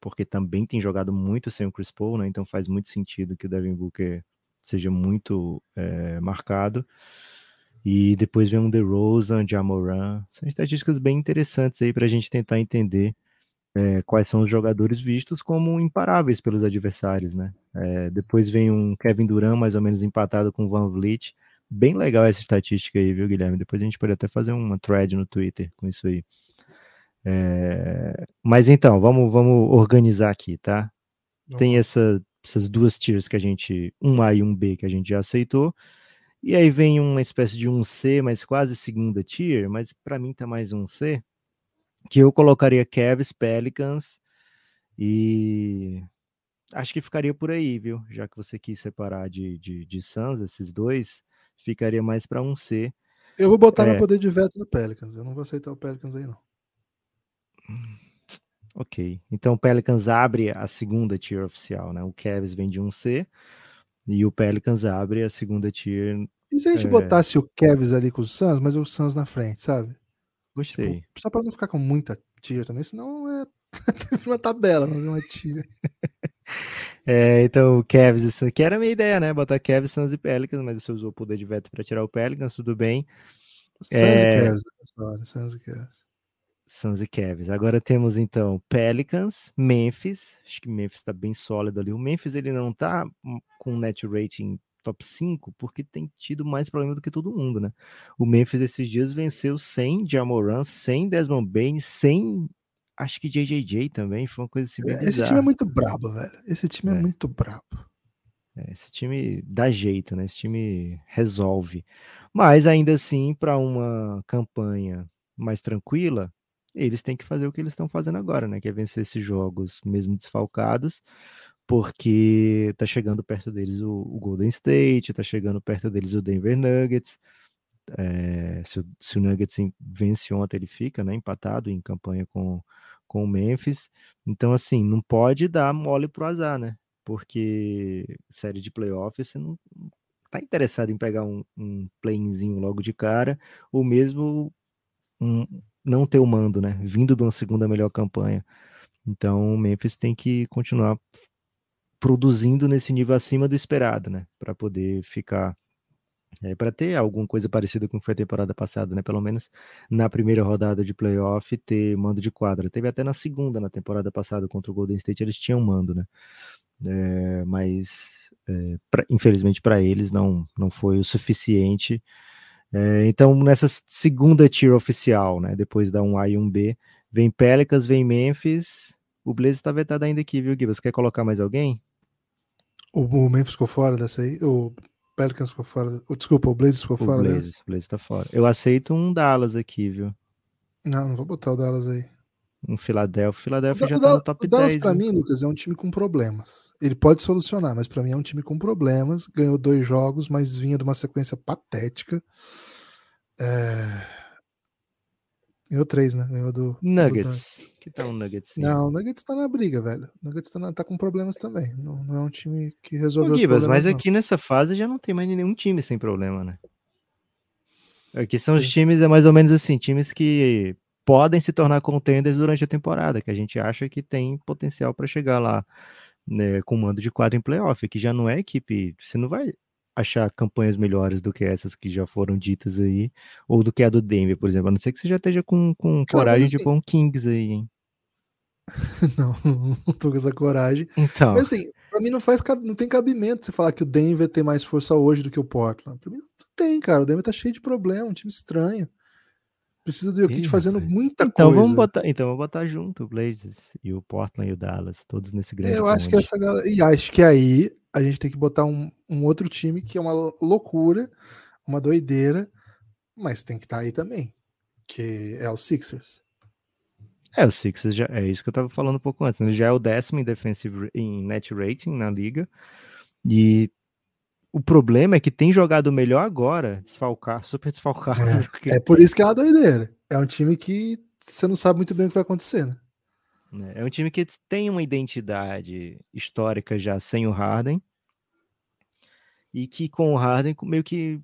Porque também tem jogado muito sem o Chris Paul, né? Então faz muito sentido que o Devin Booker seja muito é, marcado. E depois vem um DeRozan, Jamoran. São estatísticas bem interessantes aí para a gente tentar entender é, quais são os jogadores vistos como imparáveis pelos adversários, né? É, depois vem um Kevin Durant mais ou menos empatado com o Van Vliet. Bem legal essa estatística aí, viu, Guilherme? Depois a gente pode até fazer uma thread no Twitter com isso aí. É, Mas então, vamos, vamos organizar aqui, tá? Tem essa, essas duas tiers que a gente, um A e um B que a gente já aceitou. E aí vem uma espécie de um C, mas quase segunda tier, mas para mim tá mais um C, que eu colocaria Cavs, Pelicans e acho que ficaria por aí, viu? Já que você quis separar de, de, de Suns, esses dois, ficaria mais para um C. Eu vou botar É. meu poder de veto no Pelicans. Eu não vou aceitar o Pelicans aí, não. Ok. Então o Pelicans abre a segunda tier oficial, né? O Cavs vem de um C e o Pelicans abre a segunda tier. E se a gente É. botasse o Kevs ali com o Suns, mas o Suns na frente, sabe? Gostei. Tipo, só pra não ficar com muita tier também, senão é uma tabela, não é uma tier. É, então o Cavs, aqui era a minha ideia, né? Botar Cavs, Suns e Pelicans, mas você usou o poder de veto para tirar o Pelicans, tudo bem. Suns É. e Cavs nessa hora, Suns e Cavs. Suns e Cavs. Agora temos então Pelicans, Memphis. Acho que Memphis está bem sólido ali. O Memphis ele não tá com net rating top 5 porque tem tido mais problema do que todo mundo, né? O Memphis esses dias venceu sem Jamoran, sem Desmond Bain, sem acho que JJJ também. Foi uma coisa assim bem Esse time é muito brabo, velho. Esse time é, É. muito brabo. É, Esse time dá jeito, né? Esse time resolve. Mas ainda assim, para uma campanha mais tranquila, eles têm que fazer o que eles estão fazendo agora, né? Que é vencer esses jogos mesmo desfalcados, porque tá chegando perto deles o, o Golden State, tá chegando perto deles o Denver Nuggets. É, se, se o Nuggets vence ontem, ele fica, né? Empatado em campanha com, com o Memphis. Então, assim, não pode dar mole pro azar, né? Porque série de playoffs, você não tá interessado em pegar um, um playzinho logo de cara, ou mesmo um- não ter o mando, né? Vindo de uma segunda melhor campanha. Então, o Memphis tem que continuar produzindo nesse nível acima do esperado, né? Para poder ficar. para ter alguma coisa parecida com o que foi a temporada passada, né? Pelo menos na primeira rodada de playoff ter mando de quadra. Teve até na segunda, na temporada passada contra o Golden State, eles tinham mando, né? É, mas é, pra- infelizmente para eles não, não foi o suficiente. É, então, nessa segunda tier oficial, né? Depois da 1A e 1B, vem Pelicans, vem Memphis. O Blaze está vetado ainda aqui, viu, Gui? Você quer colocar mais alguém? O, o Memphis ficou fora dessa aí. O Pelicans ficou fora. o- desculpa, o Blazers ficou O fora Blaze, dessa. o Blaze tá fora. Eu aceito um Dallas aqui, viu? Não, não vou botar o Dallas aí. Um Philadelphia. Philadelphia O já tá o no top o Dallas, 10. pra né? mim, Lucas, é um time com problemas. Ele pode solucionar, mas pra mim é um time com problemas. Ganhou dois jogos, mas vinha de uma sequência patética. É... Ganhou três, né? Ganhou do. do Nuggets. Que tal um Nuggets? sim? Não, o Nuggets tá na briga, velho. O Nuggets tá, na- tá com problemas também. Não, não é um time que resolveu Gibas, problemas. mas não. aqui nessa fase já não tem mais nenhum time sem problema, né? Aqui são os times, é mais ou menos assim, times que podem se tornar contenders durante a temporada, que a gente acha que tem potencial para chegar lá né, com mando de quadro em playoff, que já não é equipe, você não vai achar campanhas melhores do que essas que já foram ditas aí, ou do que a do Denver, por exemplo, a não ser que você já esteja com, com Cara, coragem de assim- pôr um Kings aí, hein? Não, não tô com essa coragem. Então, Mas assim, pra mim não faz não tem cabimento você falar que o Denver tem mais força hoje do que o Portland. Pra mim não tem, cara. O Denver tá cheio de problema, um time estranho. Precisa do Jokic fazendo muita então coisa. vamos botar, então vamos botar junto o Blazers e o Portland e o Dallas, todos nesse grande Eu acho que essa galera. E acho que aí a gente tem que botar um, um outro time que é uma loucura, uma doideira, mas tem que estar aí também. Que é o Sixers. É, o Sixers já é isso que eu tava falando um pouco antes. né? Ele já é o décimo em defensive em net rating na liga. E o problema é que tem jogado melhor agora, desfalcar, super desfalcado. do que- É por isso que é uma doideira. É um time que você não sabe muito bem o que vai acontecer, né? né? É um time que tem uma identidade histórica já sem o Harden. E que com o Harden meio que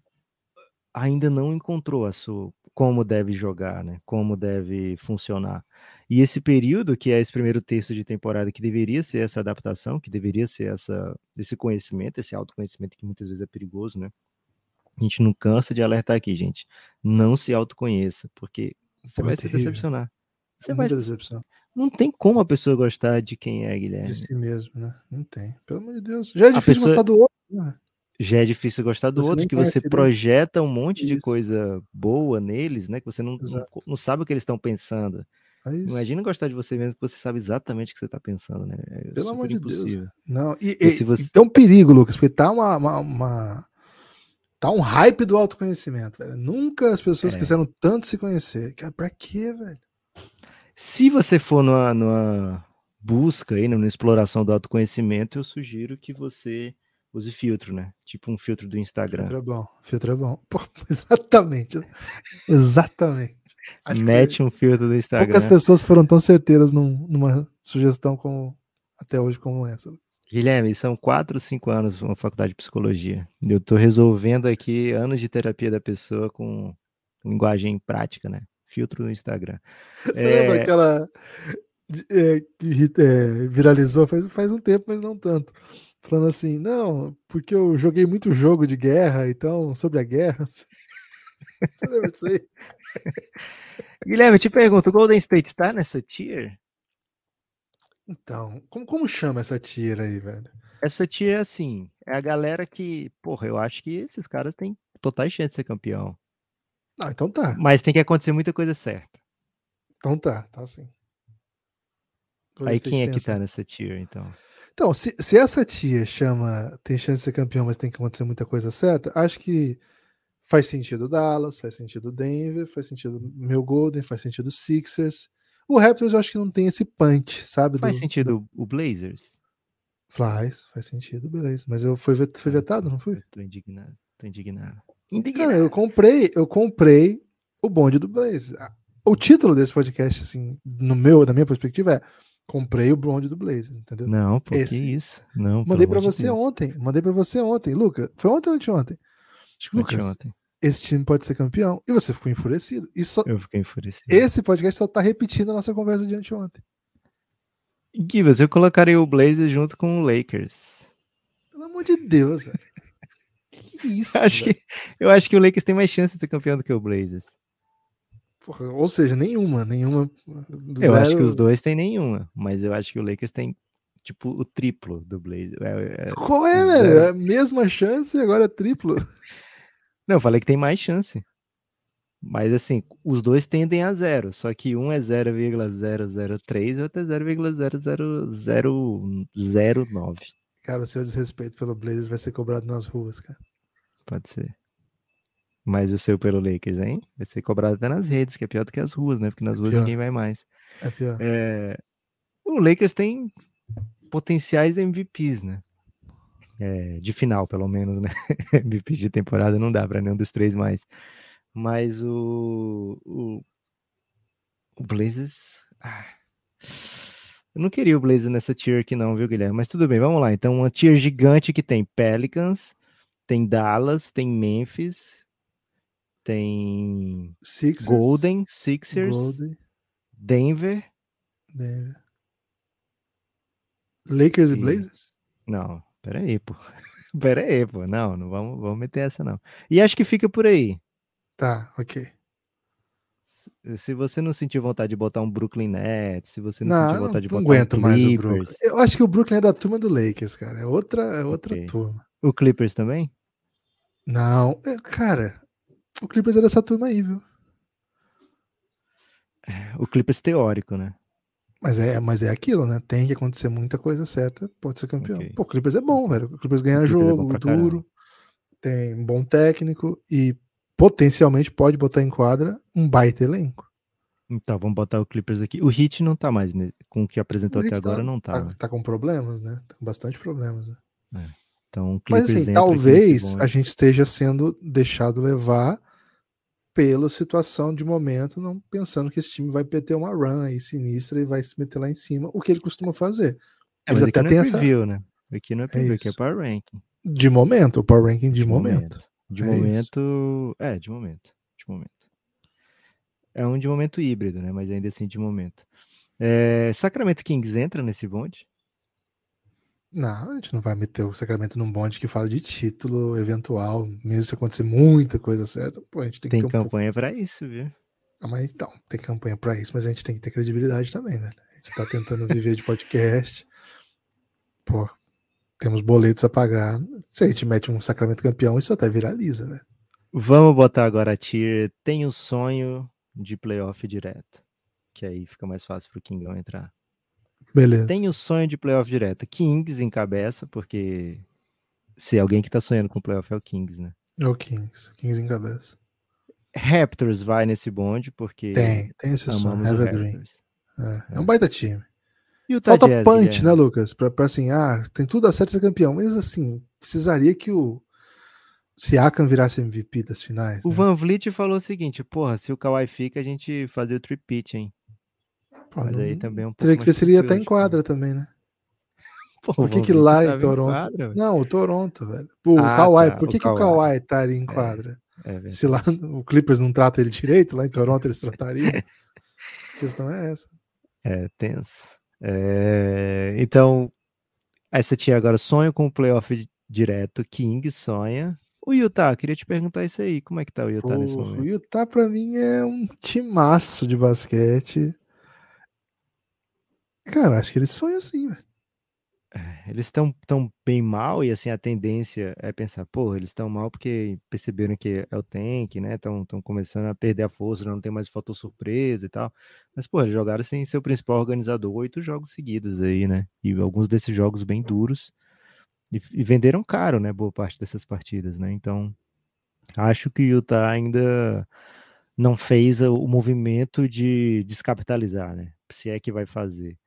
ainda não encontrou a sua como deve jogar, né? Como deve funcionar. E esse período, que é esse primeiro terço de temporada, que deveria ser essa adaptação, que deveria ser essa, esse conhecimento, esse autoconhecimento que muitas vezes é perigoso, né? A gente não cansa de alertar aqui, gente. Não se autoconheça, porque você Pô, é vai se terrível. decepcionar. Você É vai... decepção Não tem como a pessoa gostar de quem é, Guilherme. de si mesmo, né? Não tem. Pelo amor de Deus. Já é A difícil pessoa- gostar do outro, né? Já é difícil gostar do Você outro, que você ele. projeta um monte de Isso. coisa boa neles, né? Que você não, não, não sabe o que eles estão pensando. É. Imagina gostar de você mesmo que você sabe exatamente o que você está pensando, né? É Pelo amor de Deus. impossível. Não, e, E e- se você- e tem um perigo, Lucas, porque tá uma, uma- uma- tá um hype do autoconhecimento, velho. Nunca as pessoas É. quiseram tanto se conhecer. Cara, pra quê, velho? Se você for numa, numa busca aí, né, numa exploração do autoconhecimento, eu sugiro que você use filtro, né? Tipo um filtro do Instagram. Filtro é bom. Filtro é bom. Pô, exatamente. Exatamente. Acho que Mete um filtro do Instagram. poucas pessoas foram tão certeiras num- numa sugestão como até hoje como essa. Guilherme, são quatro ou cinco anos uma faculdade de psicologia. Eu tô resolvendo aqui anos de terapia da pessoa com linguagem prática, né? Filtro no Instagram. Você É. lembra aquela é, que é, viralizou faz, faz um tempo, mas não tanto. Falando assim, não, porque eu joguei muito jogo de guerra, então, sobre a guerra. Você lembra disso aí? Guilherme, eu te pergunto, o Golden State tá nessa tier? Então, como, como chama essa tira aí, velho? Essa tier, assim, é a galera que, porra, eu acho que esses caras têm totais chances de ser campeão. Ah, então tá. Mas tem que acontecer muita coisa certa. Então tá, tá sim. Golden Aí State quem é que essa- tá nessa tier, então? Então, se, se essa tia chama tem chance de ser campeão, mas tem que acontecer muita coisa certa, acho que faz sentido Dallas, faz sentido Denver, faz sentido meu Golden, faz sentido Sixers. O Raptors eu acho que não tem esse punch, sabe? Faz do- sentido o Blazers? Faz, faz sentido, beleza. Mas eu fui, vet- fui vetado, não fui? Tô indignado, tô indignado. Cara, eu comprei, eu comprei o bonde do Blaze. Ah, O título desse podcast, assim, no meu, da minha perspectiva, é comprei o bonde do Blaze, entendeu? Não, pô, Esse. que isso? Não, Mandei de você Deus. ontem, mandei pra você ontem, Luca. Foi ontem ou anteontem? Acho que Lucas, ontem. Esse time pode ser campeão. E você ficou enfurecido. E só, Eu fiquei enfurecido. esse podcast só tá repetindo a nossa conversa de anteontem. Gibas, eu colocaria o Blazers junto com o Lakers. Pelo amor de Deus, velho. Que isso? Acho velho? que, eu acho que o Lakers tem mais chance de ser campeão do que o Blazers. Porra, ou seja, nenhuma, nenhuma. Eu acho que zero- os dois tem nenhuma, mas eu acho que o Lakers tem, tipo, o triplo do Blazers. É- é- Qual é, zero. velho? É a mesma chance e agora é triplo. Não, eu falei que tem mais chance. Mas assim, os dois tendem a zero, só que um é 0,003 e outro é 0,00009. Cara, o seu desrespeito pelo Blazers vai ser cobrado nas ruas, cara. Pode ser. Mas o seu pelo Lakers, hein? Vai ser cobrado até nas redes, que é pior do que as ruas, né? Porque nas ruas pior. ninguém vai mais. É pior. É, o Lakers tem potenciais MVPs, né? É, de final, pelo menos, né? MVP de temporada não dá para nenhum dos três mais. Mas o, o, o Blazers. Ah, eu não queria o Blazers nessa tier aqui, não, viu, Guilherme? Mas tudo bem, vamos lá. Então, uma tier gigante que tem Pelicans, tem Dallas, tem Memphis, tem Sixers. Golden, Sixers, Golden, Denver. Denver. Lakers e E- Blazers? Não, pera aí, pô. Pera aí, pô. Não, não vamos, vamos meter essa, não. E acho que fica por aí. Tá, ok. Se você não sentir vontade de botar um Brooklyn Nets, se você não, Não, sentir não, vontade de não botar aguento um mais o Clippers, Brooklyn. Eu acho que o Brooklyn é da turma do Lakers, cara. É outra, é outra Ok. turma. o Clippers também? Não, é, cara, o Clippers é dessa turma aí, viu? O Clippers teórico, né? Mas é, mas é aquilo, né? Tem que acontecer muita coisa certa, pode ser campeão. Ok. Pô, o Clippers é bom, velho. O Clippers ganha O Clippers é jogo, pra duro, tem um bom técnico e potencialmente pode botar em quadra um baita elenco. Então, vamos botar o Clippers aqui. O Hit não tá mais, né? com o que apresentou O até Heat agora, tá- não tá. Tá, né? tá com problemas, né? Tá com bastante problemas. né? Então, o Mas Clippers assim, talvez a bonde. gente esteja sendo deixado levar pela situação de momento, não pensando que esse time vai ter uma run aí sinistra e vai se meter lá em cima, o que ele costuma fazer. É, mas mas até não tem é essa- preview, né? Aqui não é preview, aqui é isso. power ranking. De momento, o power ranking de, momento. De É isso. momento. É, de momento. De momento. É um de momento híbrido, né? Mas ainda assim de momento. É, Sacramento Kings entra nesse bonde? Não, a gente não vai meter o Sacramento num bonde que fala de título eventual, mesmo se acontecer muita coisa certa. Pô, a gente tem que Tem ter um pouco. campanha pra isso, viu? Ah, mas então, tem campanha pra isso, mas a gente tem que ter credibilidade também, né? A gente tá tentando viver de podcast. Pô, temos boletos a pagar. Se a gente mete um Sacramento campeão, isso até viraliza, velho. Vamos botar agora a tier. Tem o sonho de playoff direto. Que aí fica mais fácil pro Kingão entrar. Beleza. Tem o sonho de playoff direto. Kings encabeça, porque se alguém que tá sonhando com playoff é o Kings, né? É o Kings. O Kings em cabeça. Raptors vai nesse bonde, porque Tem, tem esse som. amamos o Have a Dream. É, é um baita time. E o Falta Jazz, punch, Guilherme? né, Lucas? Pra, pra assim, ah, tem tudo a certo ser campeão. Mas assim, precisaria que o Siakam virasse MVP das finais. O né? Van Vliet falou o seguinte, porra, se o Kawhi fica, a gente fazia o trip pitch, hein? Pô, Mas não- aí também é um Teria que ver se ele ia estar em quadra também, né? Pô, Por o que, que lá em Toronto. quadra, velho. não, o Toronto, velho. O Ah, Kawhi, tá, por o que, o Kawhi. Kawhi estaria em quadra? É verdade. Se lá o Clippers não trata ele direito, lá em Toronto eles tratariam. a questão é essa. É, tenso. É, Então, essa tia agora sonha com o playoff direto, King sonha. O Utah, queria te perguntar isso aí, como é que tá o Utah nesse Porra, momento? o Utah pra mim é um timaço de basquete. Cara, acho que eles sonham sim, velho. Eles estão tão bem mal e assim a tendência é pensar, pô, eles estão mal porque perceberam que é o tank, né? Estão começando a perder a força, não tem mais fator surpresa e tal. Mas, pô, eles jogaram sem seu principal organizador oito jogos seguidos aí, né? E alguns desses jogos bem duros. E, e venderam caro, né? Boa parte dessas partidas, né? Então, acho que o Utah ainda não fez o movimento de descapitalizar, né? Se é que vai fazer.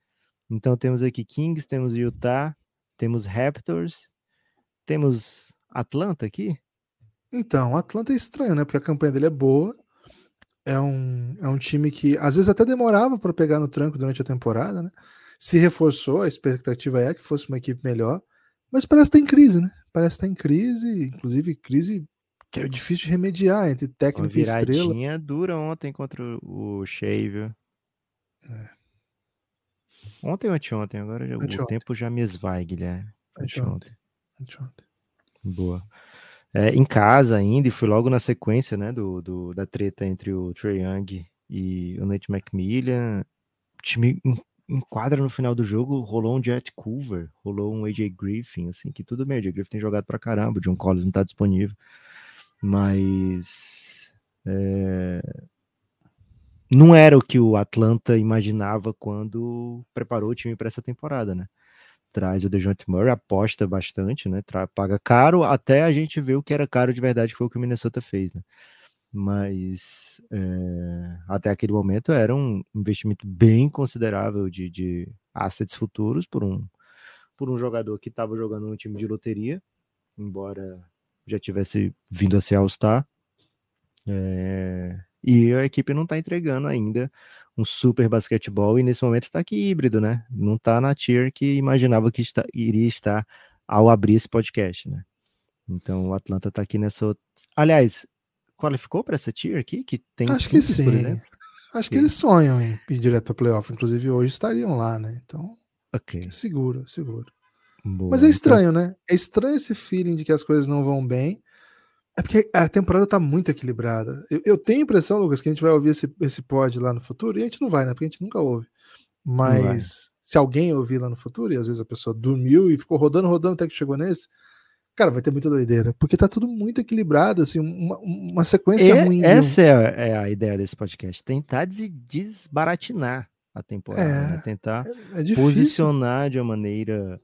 Então temos aqui Kings, temos Utah, temos Raptors, temos Atlanta aqui. Então, Atlanta é estranho, né? Porque a campanha dele é boa. É um, é um time que às vezes até demorava para pegar no tranco durante a temporada, né? Se reforçou, a expectativa é que fosse uma equipe melhor, mas parece estar em crise, né? Parece estar em crise, inclusive crise que é difícil de remediar entre técnico e estrela. viradinha dura ontem contra o Shea, viu? Ontem ou anteontem? Agora já- o Anteontem. tempo já me esvai, Guilherme. Anteontem. Anteontem. Boa. É, em casa ainda, e foi logo na sequência, né, do, do- da treta entre o Trae Young e o Nate McMillan. O time en- enquadra no final do jogo, rolou um Jet Culver, rolou um AJ Griffin, assim, que tudo bem, o AJ Griffin tem jogado pra caramba, o John Collins não tá disponível, mas é, não era o que o Atlanta imaginava quando preparou o time para essa temporada, né? traz o DeJounte Murray, aposta bastante, né? paga caro, até a gente ver o que era caro de verdade, que foi o que o Minnesota fez, né? Mas é, até aquele momento era um investimento bem considerável de, de assets futuros por um, por um jogador que estava jogando no time de loteria, embora já tivesse vindo a ser All-Star. É, e a equipe não está entregando ainda um super basquetebol e nesse momento está aqui híbrido, né? Não está na tier que imaginava que está, iria estar ao abrir esse podcast, né? Então o Atlanta está aqui nessa. Outra... Aliás, qualificou para essa tier aqui? Que tem Acho que sim. Acho que eles sonham em ir direto para playoff. Inclusive hoje estariam lá, né? Então. Ok. Seguro, seguro. Boa, Mas é então estranho, então... né? É estranho esse feeling de que as coisas não vão bem. É porque a temporada tá muito equilibrada. Eu, eu, tenho a impressão, Lucas, que a gente vai ouvir esse, esse pod lá no futuro, e a gente não vai, né? Porque a gente nunca ouve. Mas se alguém ouvir lá no futuro, e às vezes a pessoa dormiu e ficou rodando, rodando até que chegou nesse, cara, vai ter muita doideira. Porque tá tudo muito equilibrado, assim, uma, uma sequência e, ruim. Essa de... é, é, a ideia desse podcast: tentar des desbaratinar a temporada, é, né? tentar é, é posicionar de uma maneira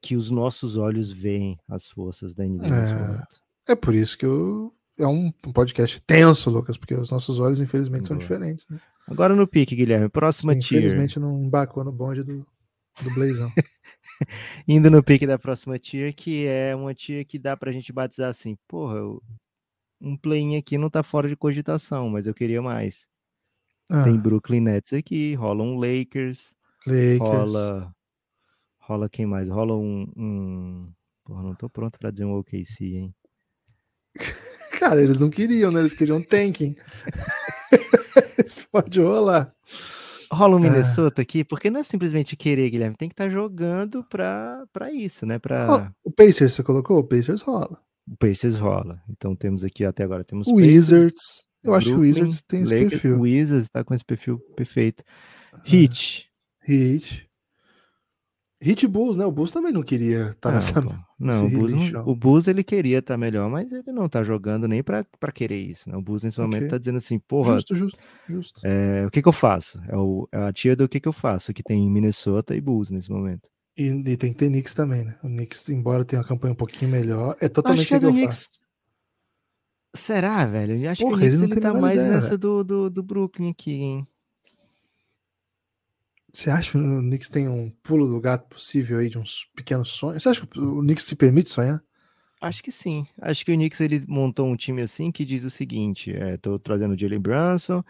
que os nossos olhos veem as forças da NBA nesse é. É por isso que eu, é um podcast tenso, Lucas, porque os nossos olhos, infelizmente, Boa. são diferentes, né? Agora no pique, Guilherme. Próxima Sim, tier. Infelizmente não embarcou no bonde do, do Blazão. Indo no pique da próxima tier, que é uma tier que dá pra gente batizar assim, porra, um play aqui não tá fora de cogitação, mas eu queria mais. Ah. Tem Brooklyn Nets aqui, rola um Lakers, Lakers. rola rola quem mais? Rola um, um... Porra, não tô pronto para dizer um OKC, hein? Cara, eles não queriam, né? Eles queriam tanking. Isso pode rolar. Rola o um Minnesota ah. aqui, porque não é simplesmente querer, Guilherme. Tem que estar tá jogando pra, pra isso, né? Pra... o Pacers você colocou? O Pacers rola. O Pacers rola. Então temos aqui até agora temos o Wizards. Eu Brooklyn, acho que o Wizards tem esse Lakers, perfil. O Wizards tá com esse perfil perfeito. Hit. Hit. Hit Bulls, né? O Bulls também não queria estar tá nessa. Não, o Bulls, o Bulls ele queria estar tá melhor, mas ele não tá jogando nem para querer isso, né? O Bulls nesse okay. momento tá dizendo assim, porra. Justo, justo, justo. É, o que que eu faço? É, o, é a tia do que que eu faço, que tem Minnesota e Bulls nesse momento. E, e, tem que ter Knicks também, né? O Knicks, embora tenha uma campanha um pouquinho melhor, é totalmente Acho que, é do Knicks... Será, velho? Acho porra, que o Knicks ele, ele tá mais ideia, nessa do, do, do Brooklyn aqui, hein? Você acha que o Knicks tem um pulo do gato possível aí de uns pequenos sonhos? Você acha que o Knicks se permite sonhar? Acho que sim. Acho que o Knicks ele montou um time assim que diz o seguinte: é, tô trazendo o Jalen Brunson,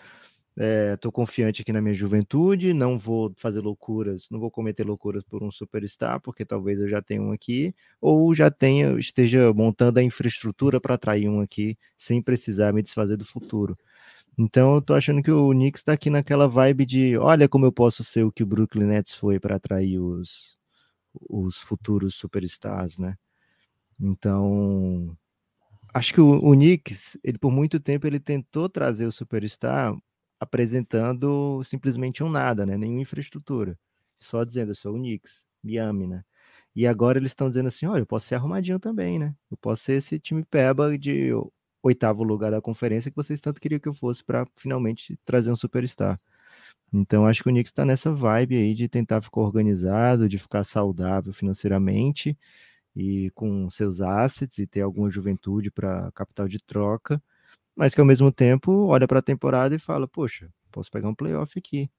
é, tô confiante aqui na minha juventude, não vou fazer loucuras, não vou cometer loucuras por um superstar, porque talvez eu já tenha um aqui, ou já tenha, esteja montando a infraestrutura para atrair um aqui, sem precisar me desfazer do futuro. Então eu tô achando que o Knicks tá aqui naquela vibe de olha como eu posso ser o que o Brooklyn Nets foi para atrair os, os futuros superstars, né? Então, acho que o, o Knicks, ele por muito tempo ele tentou trazer o superstar apresentando simplesmente um nada, né? Nenhuma infraestrutura. Só dizendo, eu sou o Knicks, me ame, né? E agora eles estão dizendo assim, olha, eu posso ser arrumadinho também, né? Eu posso ser esse time peba de oitavo lugar da conferência que vocês tanto queriam que eu fosse para finalmente trazer um superstar. Então acho que o Knicks está nessa vibe aí de tentar ficar organizado, de ficar saudável financeiramente e com seus assets e ter alguma juventude para capital de troca, mas que ao mesmo tempo olha para a temporada e fala, poxa, posso pegar um playoff aqui.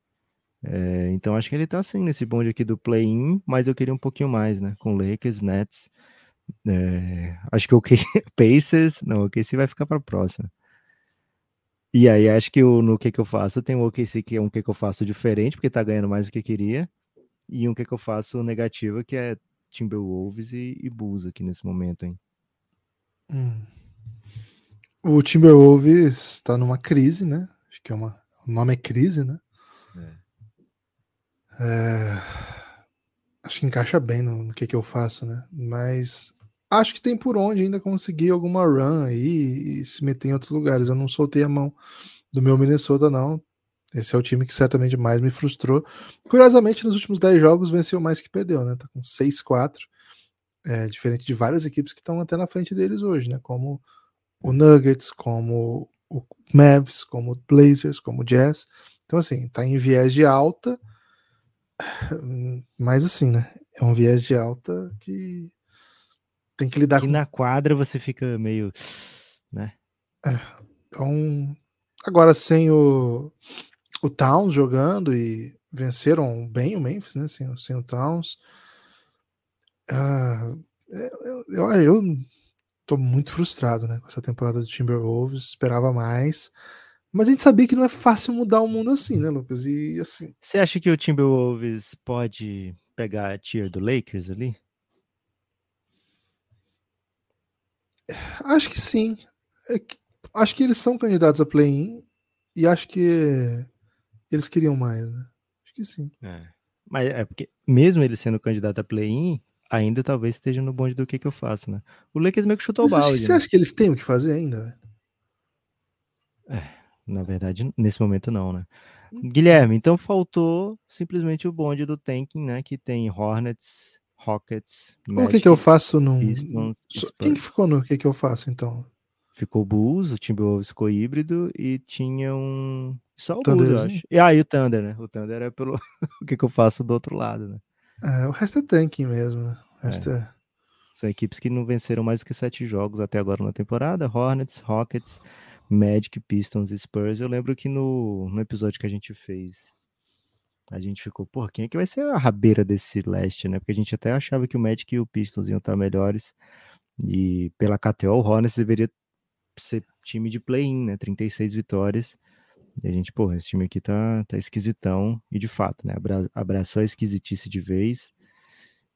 É, então acho que ele está assim nesse bonde aqui do play-in, mas eu queria um pouquinho mais, né? Com Lakers, Nets é, acho que o que Pacers, não, o OKC vai ficar para a próxima. E aí acho que o, no que que eu faço, tem o OKC que é um que que eu faço diferente, porque tá ganhando mais do que queria, e um que que eu faço negativo, que é Timberwolves e, e Bulls aqui nesse momento, hein? Hum. O Timberwolves está numa crise, né? Acho que é uma, o nome é crise, né? É. É... Acho que encaixa bem no, no que que eu faço, né? Mas acho que tem por onde ainda conseguir alguma run aí e se meter em outros lugares. Eu não soltei a mão do meu Minnesota, não. Esse é o time que certamente mais me frustrou. Curiosamente, nos últimos 10 jogos venceu mais que perdeu, né? Tá com 6-4. É, diferente de várias equipes que estão até na frente deles hoje, né? Como o Nuggets, como o Mavs, como o Blazers, como o Jazz. Então, assim, tá em viés de alta Mas assim, né? É um viés de alta que tem que lidar com. na quadra você fica meio. né? É, então, agora sem o, o Towns jogando e venceram bem o Memphis, né? Sem, sem o Towns. Uh, eu, eu, eu tô muito frustrado né, com essa temporada do Timberwolves, esperava mais. Mas a gente sabia que não é fácil mudar o mundo assim, né, Lucas? E assim. Você acha que o Timberwolves pode pegar a tier do Lakers ali? Acho que sim. É acho que eles são candidatos a play-in e acho que eles queriam mais, né? Acho que sim. É. Mas é porque, mesmo ele sendo candidato a play-in, ainda talvez esteja no bonde do que, que eu faço, né? O Lakers meio que chutou o balde. Você né? acha que eles têm o que fazer ainda? É, na verdade, nesse momento não, né? Hum. Guilherme, então faltou simplesmente o bonde do tanking, né? Que tem Hornets, Rockets. o que, que eu faço no. Pistons, Quem que ficou no que, que eu faço então? Ficou Bulls, o Timberwolves ficou híbrido e tinha um. Só o Bulls, eu acho. E, ah, e o Thunder, né? O Thunder é pelo. o que, que eu faço do outro lado, né? É, o resto é tanking mesmo, né? O resto é. é. São equipes que não venceram mais do que sete jogos até agora na temporada: Hornets, Rockets, Magic, Pistons e Spurs. Eu lembro que no, no episódio que a gente fez, a gente ficou, pô, quem é que vai ser a rabeira desse leste, né? Porque a gente até achava que o Magic e o Pistons iam estar melhores. E pela KTO, o Hornets deveria ser time de play-in, né? 36 vitórias. E a gente, pô, esse time aqui tá, tá esquisitão. E de fato, né? Abra, abraçou a esquisitice de vez.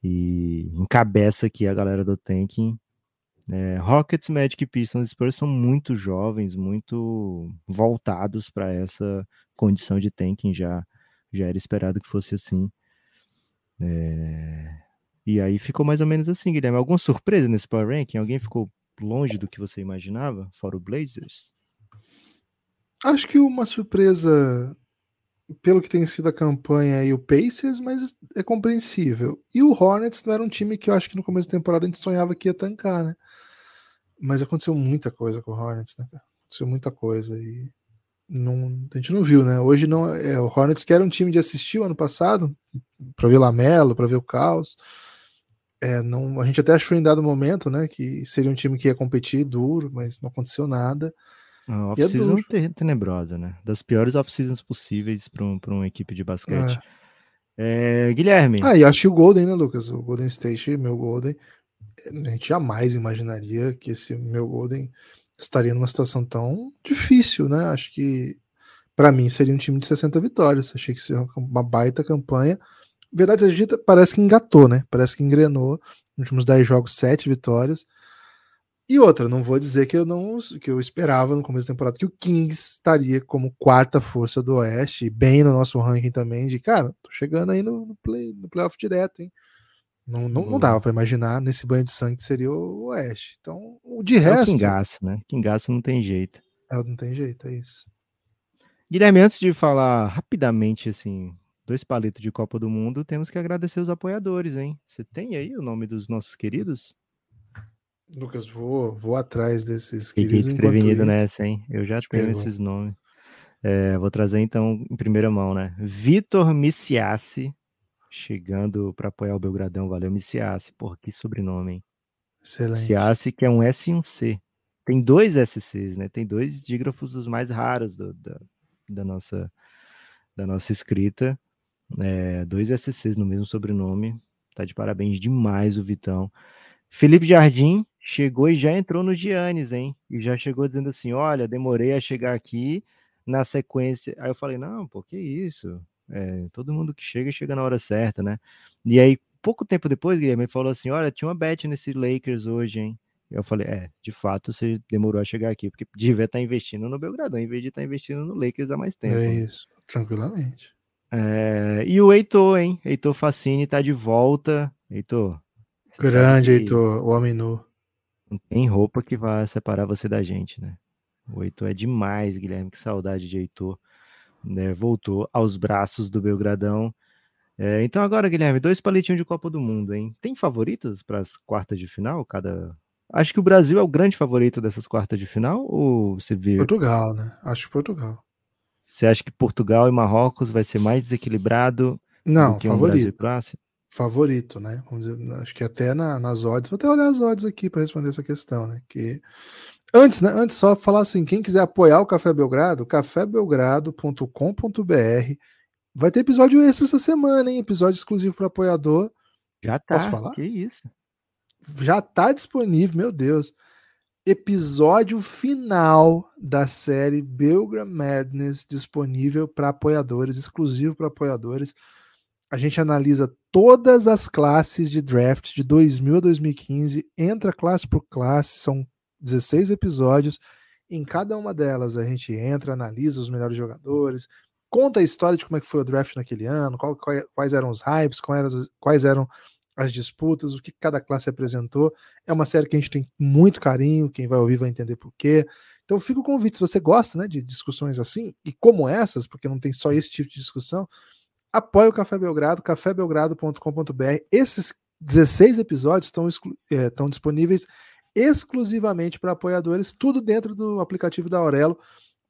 E encabeça aqui a galera do tanking. É, Rockets, Magic Pistons e Spurs são muito jovens, muito voltados para essa condição de tanking. Já, já era esperado que fosse assim. É... E aí ficou mais ou menos assim, Guilherme. Alguma surpresa nesse Power Ranking? Alguém ficou longe do que você imaginava, fora o Blazers? Acho que uma surpresa, pelo que tem sido a campanha e o Pacers, mas é compreensível. E o Hornets não era um time que eu acho que no começo da temporada a gente sonhava que ia tancar, né? Mas aconteceu muita coisa com o Hornets, né? Aconteceu muita coisa e não, a gente não viu, né? Hoje não é o Hornets que era um time de assistir o ano passado para ver Lamelo, para ver o caos. É, não, a gente até achou em dado momento, né, que seria um time que ia competir duro, mas não aconteceu nada. A off-season é tenebrosa, né? Das piores off-seasons possíveis para um, uma equipe de basquete. É. É, Guilherme. Ah, e acho que o Golden, né, Lucas? O Golden State, meu Golden. A gente jamais imaginaria que esse meu Golden estaria numa situação tão difícil, né? Acho que para mim seria um time de 60 vitórias. Achei que seria uma baita campanha. Verdade seja dita, parece que engatou, né? Parece que engrenou. Nos últimos 10 jogos, 7 vitórias. E outra, não vou dizer que eu não que eu esperava no começo da temporada que o Kings estaria como quarta força do Oeste, bem no nosso ranking também, de cara, tô chegando aí no, play, no playoff direto, hein? Não, não, não dava para imaginar nesse banho de sangue que seria o Oeste. Então, o de resto. É o Kingaço, né? Kingaço não tem jeito. É, não tem jeito, é isso. Guilherme, antes de falar rapidamente, assim, dois palitos de Copa do Mundo, temos que agradecer os apoiadores, hein? Você tem aí o nome dos nossos queridos? Lucas, vou, vou atrás desses Fiquei desprevenido nessa, hein? Eu já tenho pegou. esses nomes. É, vou trazer então em primeira mão, né? Vitor Miciassi, chegando para apoiar o Belgradão. Valeu, Miciassi. Porra, que sobrenome, hein? Excelente. Miciassi, que é um S e um C. Tem dois SCs, né? Tem dois dígrafos dos mais raros do, da, da, nossa, da nossa escrita. É, dois SCs no mesmo sobrenome. Tá de parabéns demais o Vitão. Felipe Jardim, chegou e já entrou no Giannis, hein? E já chegou dizendo assim: olha, demorei a chegar aqui na sequência. Aí eu falei: não, pô, que isso? É, todo mundo que chega, chega na hora certa, né? E aí, pouco tempo depois, Guilherme falou assim: olha, tinha uma bet nesse Lakers hoje, hein? Eu falei, é, de fato você demorou a chegar aqui, porque devia estar investindo no Belgradão, em vez de estar investindo no Lakers há mais tempo. É isso, tranquilamente. É, e o Heitor, hein? Heitor Facini tá de volta. Heitor. Grande, Heitor, o homem nu. Não tem roupa que vá separar você da gente, né? O Heitor é demais, Guilherme. Que saudade de Heitor. Né? Voltou aos braços do Belgradão. É, então agora, Guilherme, dois palitinhos de Copa do Mundo, hein? Tem favoritas para as quartas de final? Cada. Acho que o Brasil é o grande favorito dessas quartas de final? Ou você vê. Portugal, né? Acho que Portugal. Você acha que Portugal e Marrocos vai ser mais desequilibrado? Não, favorito. Favorito, né? Dizer, acho que até na, nas odds, vou até olhar as odds aqui para responder essa questão, né? Que antes, né? Antes só falar assim, quem quiser apoiar o Café Belgrado, cafébelgrado.com.br vai ter episódio extra essa semana, hein? Episódio exclusivo para apoiador. Já tá. Posso falar? Que isso? Já tá disponível, meu Deus episódio final da série Belgram Madness disponível para apoiadores, exclusivo para apoiadores. A gente analisa todas as classes de draft de 2000 a 2015, entra classe por classe, são 16 episódios. Em cada uma delas a gente entra, analisa os melhores jogadores, conta a história de como é que foi o draft naquele ano, qual, qual, quais eram os hypes, quais eram, quais eram as disputas, o que cada classe apresentou. É uma série que a gente tem muito carinho, quem vai ouvir vai entender por quê. Então fica o convite, se você gosta né, de discussões assim, e como essas, porque não tem só esse tipo de discussão, apoie o Café Belgrado, cafébelgrado.com.br. Esses 16 episódios estão, é, estão disponíveis exclusivamente para apoiadores, tudo dentro do aplicativo da Aurelo.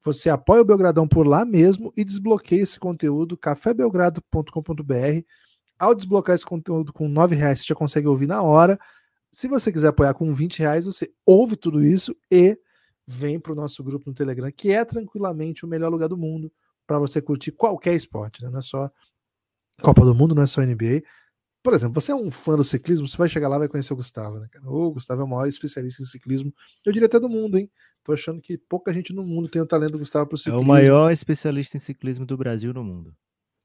Você apoia o Belgradão por lá mesmo e desbloqueia esse conteúdo, cafébelgrado.com.br ao desbloquear esse conteúdo com R$ reais, você já consegue ouvir na hora. Se você quiser apoiar com 20 reais, você ouve tudo isso e vem para o nosso grupo no Telegram, que é tranquilamente o melhor lugar do mundo para você curtir qualquer esporte, né? Não é só Copa do Mundo, não é só NBA. Por exemplo, você é um fã do ciclismo, você vai chegar lá e vai conhecer o Gustavo, né, cara? O Gustavo é o maior especialista em ciclismo, eu diria até do mundo, hein? Tô achando que pouca gente no mundo tem o talento do Gustavo para o ciclismo. É o maior especialista em ciclismo do Brasil no mundo.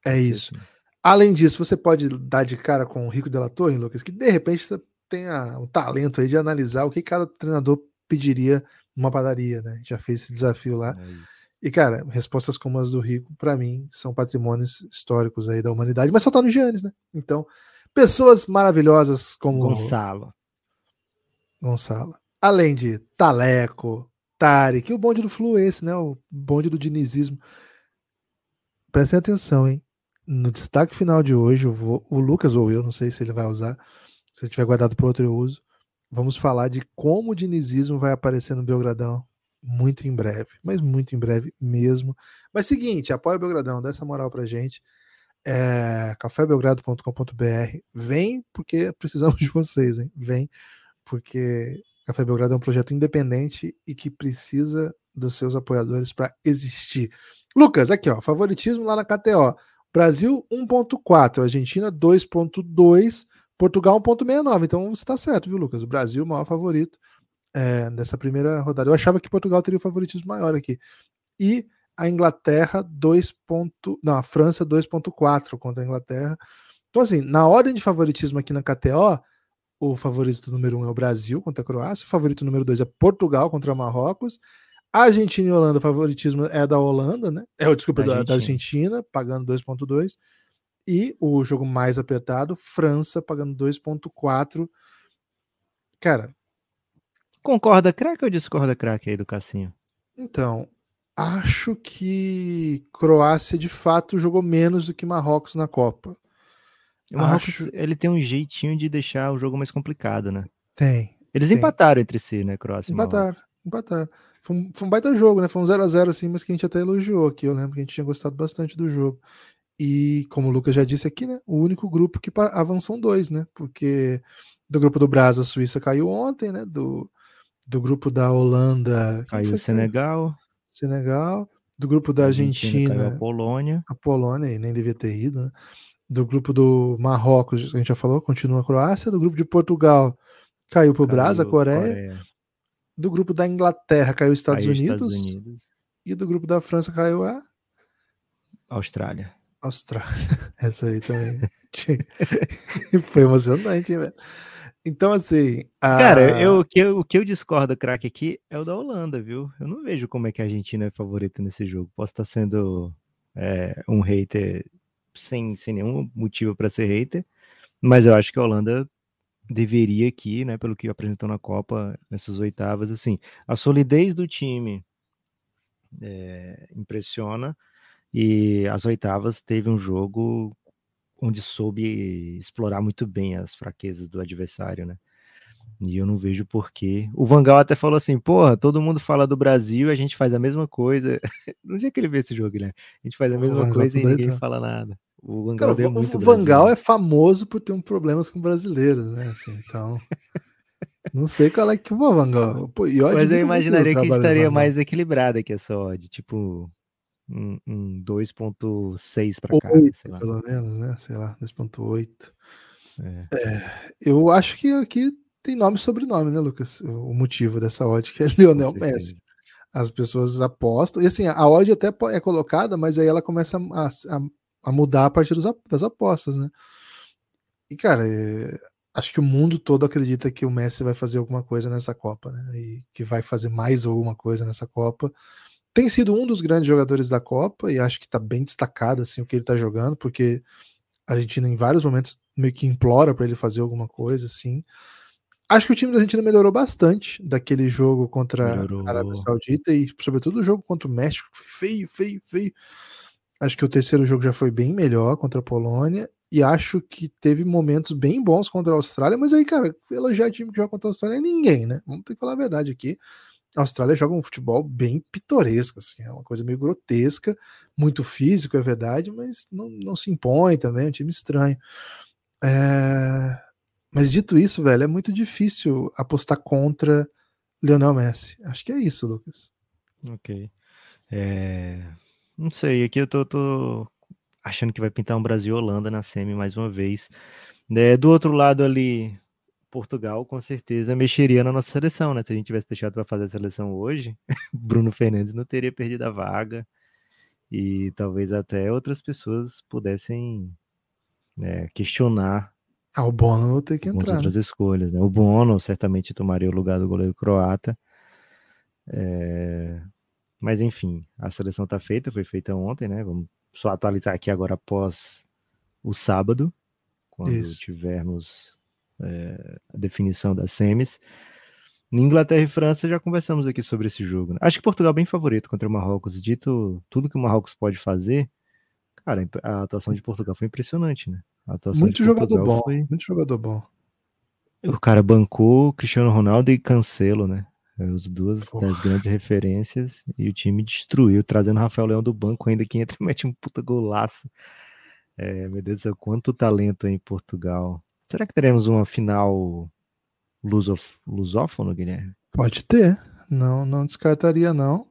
É isso. Além disso, você pode dar de cara com o Rico Della Torre, Lucas, que de repente você tenha o talento aí de analisar o que cada treinador pediria numa padaria, né? Já fez esse desafio lá. É e, cara, respostas como as do Rico, para mim, são patrimônios históricos aí da humanidade, mas só tá no Giannis, né? Então, pessoas maravilhosas como. Gonçalo. Gonçalo. Além de Taleco, Tarek, o bonde do Flu esse, né? O bonde do dinizismo. Prestem atenção, hein? no destaque final de hoje, vou, o Lucas ou eu, não sei se ele vai usar, se ele tiver guardado para outro eu uso, vamos falar de como o dinizismo vai aparecer no Belgradão muito em breve, mas muito em breve mesmo. Mas seguinte, apoia o Belgradão, dá essa moral pra gente. É, cafébelgrado.com.br vem porque precisamos de vocês, hein? Vem porque Café Belgrado é um projeto independente e que precisa dos seus apoiadores para existir. Lucas, aqui ó, favoritismo lá na KTO. Brasil 1.4, Argentina 2.2, Portugal 1.69. Então você está certo, viu, Lucas? O Brasil, o maior favorito é, nessa primeira rodada. Eu achava que Portugal teria o favoritismo maior aqui. E a Inglaterra 2. Não, a França 2.4 contra a Inglaterra. Então, assim, na ordem de favoritismo aqui na KTO, o favorito número 1 um é o Brasil contra a Croácia, o favorito número 2 é Portugal contra Marrocos, Argentina e Holanda, o favoritismo é da Holanda, né? É o desculpa da, da Argentina, pagando 2.2. E o jogo mais apertado, França pagando 2.4. Cara, concorda craque ou discorda craque aí do Cassinho? Então, acho que Croácia de fato jogou menos do que Marrocos na Copa. O Marrocos, acho... ele tem um jeitinho de deixar o jogo mais complicado, né? Tem. Eles tem. empataram entre si, né, Croácia empataram, Empataram. Foi um, foi um baita jogo, né? Foi um 0x0 assim, mas que a gente até elogiou aqui. Eu lembro que a gente tinha gostado bastante do jogo. E como o Lucas já disse aqui, né? O único grupo que avançam dois, né? Porque do grupo do Brasil, a Suíça caiu ontem, né? Do, do grupo da Holanda. Caiu o Senegal. Senegal. Do grupo da Argentina. Argentina a Polônia. A Polônia, nem devia ter ido, né? Do grupo do Marrocos, a gente já falou, continua a Croácia. Do grupo de Portugal, caiu pro Brasil, a Coreia. Coreia. Do grupo da Inglaterra caiu os Estados, caiu Unidos, Estados Unidos. E do grupo da França caiu a Austrália. Austrália. Essa aí também. Foi emocionante, velho. Então, assim. A... Cara, eu, o, que eu, o que eu discordo, craque, aqui é o da Holanda, viu? Eu não vejo como é que a Argentina é favorita nesse jogo. Posso estar sendo é, um hater sem, sem nenhum motivo para ser hater, mas eu acho que a Holanda deveria aqui, né, pelo que apresentou na Copa, nessas oitavas, assim, a solidez do time é, impressiona e as oitavas teve um jogo onde soube explorar muito bem as fraquezas do adversário, né? E eu não vejo porquê. O Vangal até falou assim: porra, todo mundo fala do Brasil, a gente faz a mesma coisa. no dia que ele vê esse jogo, né? A gente faz a mesma coisa e ninguém fala nada. O Vangal Cara, é muito o Vangal brasileiro. é famoso por ter um problemas com brasileiros, né? Assim, então. não sei qual é que o Vangal. Pô, e Mas eu imaginaria que estaria mais equilibrada que essa odd, tipo um, um 2.6 pra cá, Oito, sei lá. pelo menos, né? Sei lá, 2.8. É. Eu acho que aqui tem nome e sobrenome, né, Lucas? O motivo dessa odd que é Lionel. Messi. As pessoas apostam. E assim, a odd até é colocada, mas aí ela começa a, a- a mudar a partir dos das apostas, né? E, cara, é, acho que o mundo todo acredita que o Messi vai fazer alguma coisa nessa Copa, né? E que vai fazer mais alguma coisa nessa Copa. Tem sido um dos grandes jogadores da Copa e acho que tá bem destacado assim o que ele tá jogando, porque a Argentina em vários momentos meio que implora para ele fazer alguma coisa assim. Acho que o time da Argentina melhorou bastante daquele jogo contra Melhorou. a Arábia Saudita e, sobretudo, o jogo contra o México. Feio, feio, feio. Acho que o terceiro jogo já foi bem melhor contra a Polônia. E acho que teve momentos bem bons contra a Austrália. Mas aí, cara, elogiar o time que joga contra a Austrália é ninguém, né? Vamos ter que falar a verdade aqui. A Austrália joga um futebol bem pitoresco, assim, é uma coisa meio grotesca, muito físico, é verdade, mas não, não se impõe também, é um time estranho. É, Mas dito isso, velho, é muito difícil apostar contra Lionel Messi. Acho que é isso, Lucas. Ok. É, Não sei, aqui eu tô, tô achando que vai pintar um Brasil e Holanda na semi mais uma vez. É, do outro lado ali, Portugal com certeza mexeria na nossa seleção, né? Se a gente tivesse deixado para fazer a seleção hoje, Bruno Fernandes não teria perdido a vaga e talvez até outras pessoas pudessem né, questionar Ah, o Bono tem que entrar. outras né? escolhas, né? O Bono certamente tomaria o lugar do goleiro croata. É, Mas enfim, a seleção está feita, foi feita ontem, né? Vamos só atualizar aqui agora após o sábado, quando Isso. tivermos é, a definição das semis. Inglaterra e França já conversamos aqui sobre esse jogo. né? Acho que Portugal é bem favorito contra o Marrocos. Dito tudo que o Marrocos pode fazer, cara, a atuação de Portugal foi impressionante, né? Muito jogador bom, foi muito jogador bom. o cara bancou Cristiano Ronaldo e Cancelo, né? É, Os duas Porra. das grandes referências. E o time destruiu, trazendo Rafael Leão do banco, ainda que entra e mete um puta golaço. É, meu Deus do céu, quanto talento em Portugal. Será que teremos uma final lusof lusófono, Guilherme? Pode ter, não, não descartaria não.